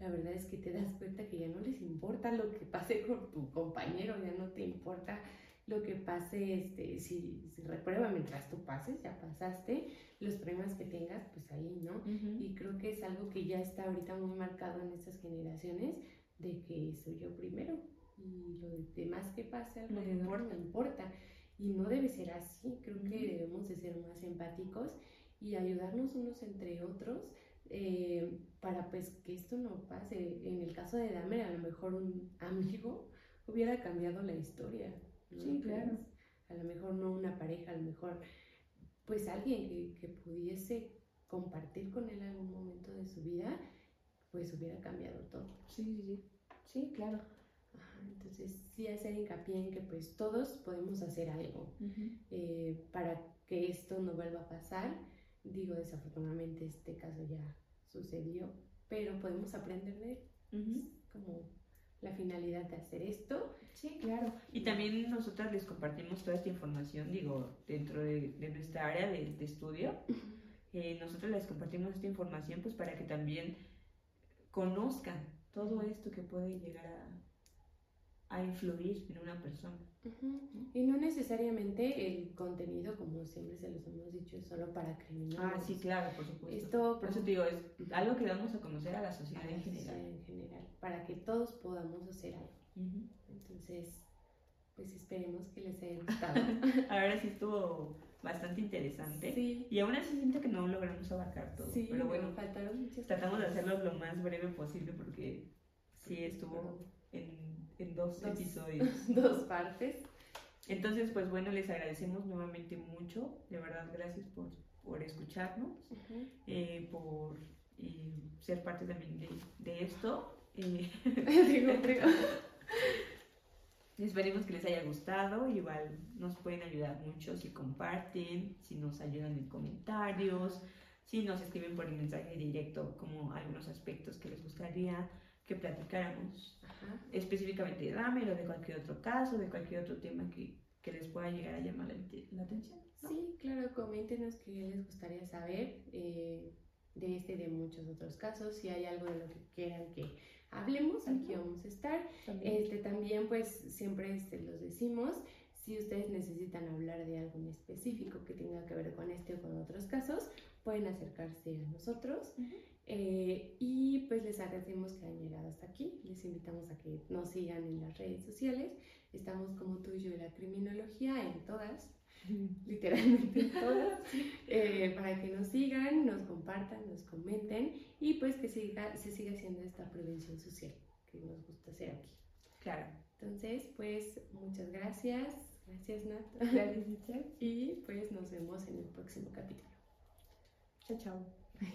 [SPEAKER 1] la verdad es que te das cuenta que ya no les importa lo que pase con tu compañero, ya no te importa lo que pase, este, si, si reprueba mientras tú pases, ya pasaste, los problemas que tengas, pues ahí, ¿no? Y creo que es algo que ya está ahorita muy marcado en estas generaciones, de que soy yo primero y lo demás que pase alrededor no importa. Y no debe ser así, creo que debemos de ser más empáticos y ayudarnos unos entre otros eh, para pues que esto no pase. En el caso de Damer, a lo mejor un amigo hubiera cambiado la historia.
[SPEAKER 2] Sí, claro.
[SPEAKER 1] A lo mejor no una pareja, a lo mejor pues alguien que, que pudiese compartir con él algún momento de su vida, pues hubiera cambiado todo.
[SPEAKER 2] Sí, sí, sí. Sí, claro.
[SPEAKER 1] Entonces, sí hacer hincapié en que pues todos podemos hacer algo eh, para que esto no vuelva a pasar. Digo, desafortunadamente este caso ya sucedió, pero podemos aprender de él. como la finalidad de hacer esto.
[SPEAKER 2] Sí, claro. Y también nosotras les compartimos toda esta información, digo, dentro de, nuestra área de, estudio. Eh, nosotros les compartimos esta información pues para que también conozcan todo esto que puede llegar a, a influir en una persona.
[SPEAKER 1] Y no necesariamente el contenido, como siempre se los hemos dicho, es solo para criminales.
[SPEAKER 2] Ah, sí, claro, por supuesto. Esto, por eso te digo, es algo que damos a conocer a la sociedad, en, general.
[SPEAKER 1] en general. para que todos podamos hacer algo. Entonces, pues esperemos que les haya gustado.
[SPEAKER 2] Ahora sí estuvo bastante interesante. Sí. Y aún así siento que no logramos abarcar todo. Sí, pero bueno,
[SPEAKER 1] faltaron muchas
[SPEAKER 2] tratamos de hacerlo lo más breve posible porque sí estuvo en en dos, episodios.
[SPEAKER 1] dos partes.
[SPEAKER 2] Entonces, pues bueno, les agradecemos nuevamente mucho, de verdad, gracias por, por escucharnos, eh, por eh, ser parte también de, de esto. Eh, Esperemos que les haya gustado, igual nos pueden ayudar mucho si comparten, si nos ayudan en comentarios, si nos escriben por el mensaje directo como algunos aspectos que les gustaría que platicáramos específicamente de Dahmer o de cualquier otro caso, de cualquier otro tema que, que les pueda llegar a llamar la, atención.
[SPEAKER 1] Sí, claro, coméntenos qué les gustaría saber. Eh, de este y de muchos otros casos. Si hay algo de lo que quieran que hablemos, aquí vamos a estar. También. Este, también pues siempre este, los decimos, si ustedes necesitan hablar de algo en específico que tenga que ver con este o con otros casos, pueden acercarse a nosotros. Eh, y pues les agradecemos que hayan llegado hasta aquí. Les invitamos a que nos sigan en las redes sociales. Estamos como tú y yo en la criminología en todas, literalmente en todas, eh, para que nos sigan, nos compartan, nos comenten y pues que siga, se siga haciendo esta prevención social que nos gusta hacer aquí.
[SPEAKER 2] Claro.
[SPEAKER 1] Entonces, pues muchas gracias. Gracias, Nat.
[SPEAKER 2] Gracias,
[SPEAKER 1] Y pues nos vemos en el próximo capítulo.
[SPEAKER 2] Chao, chao.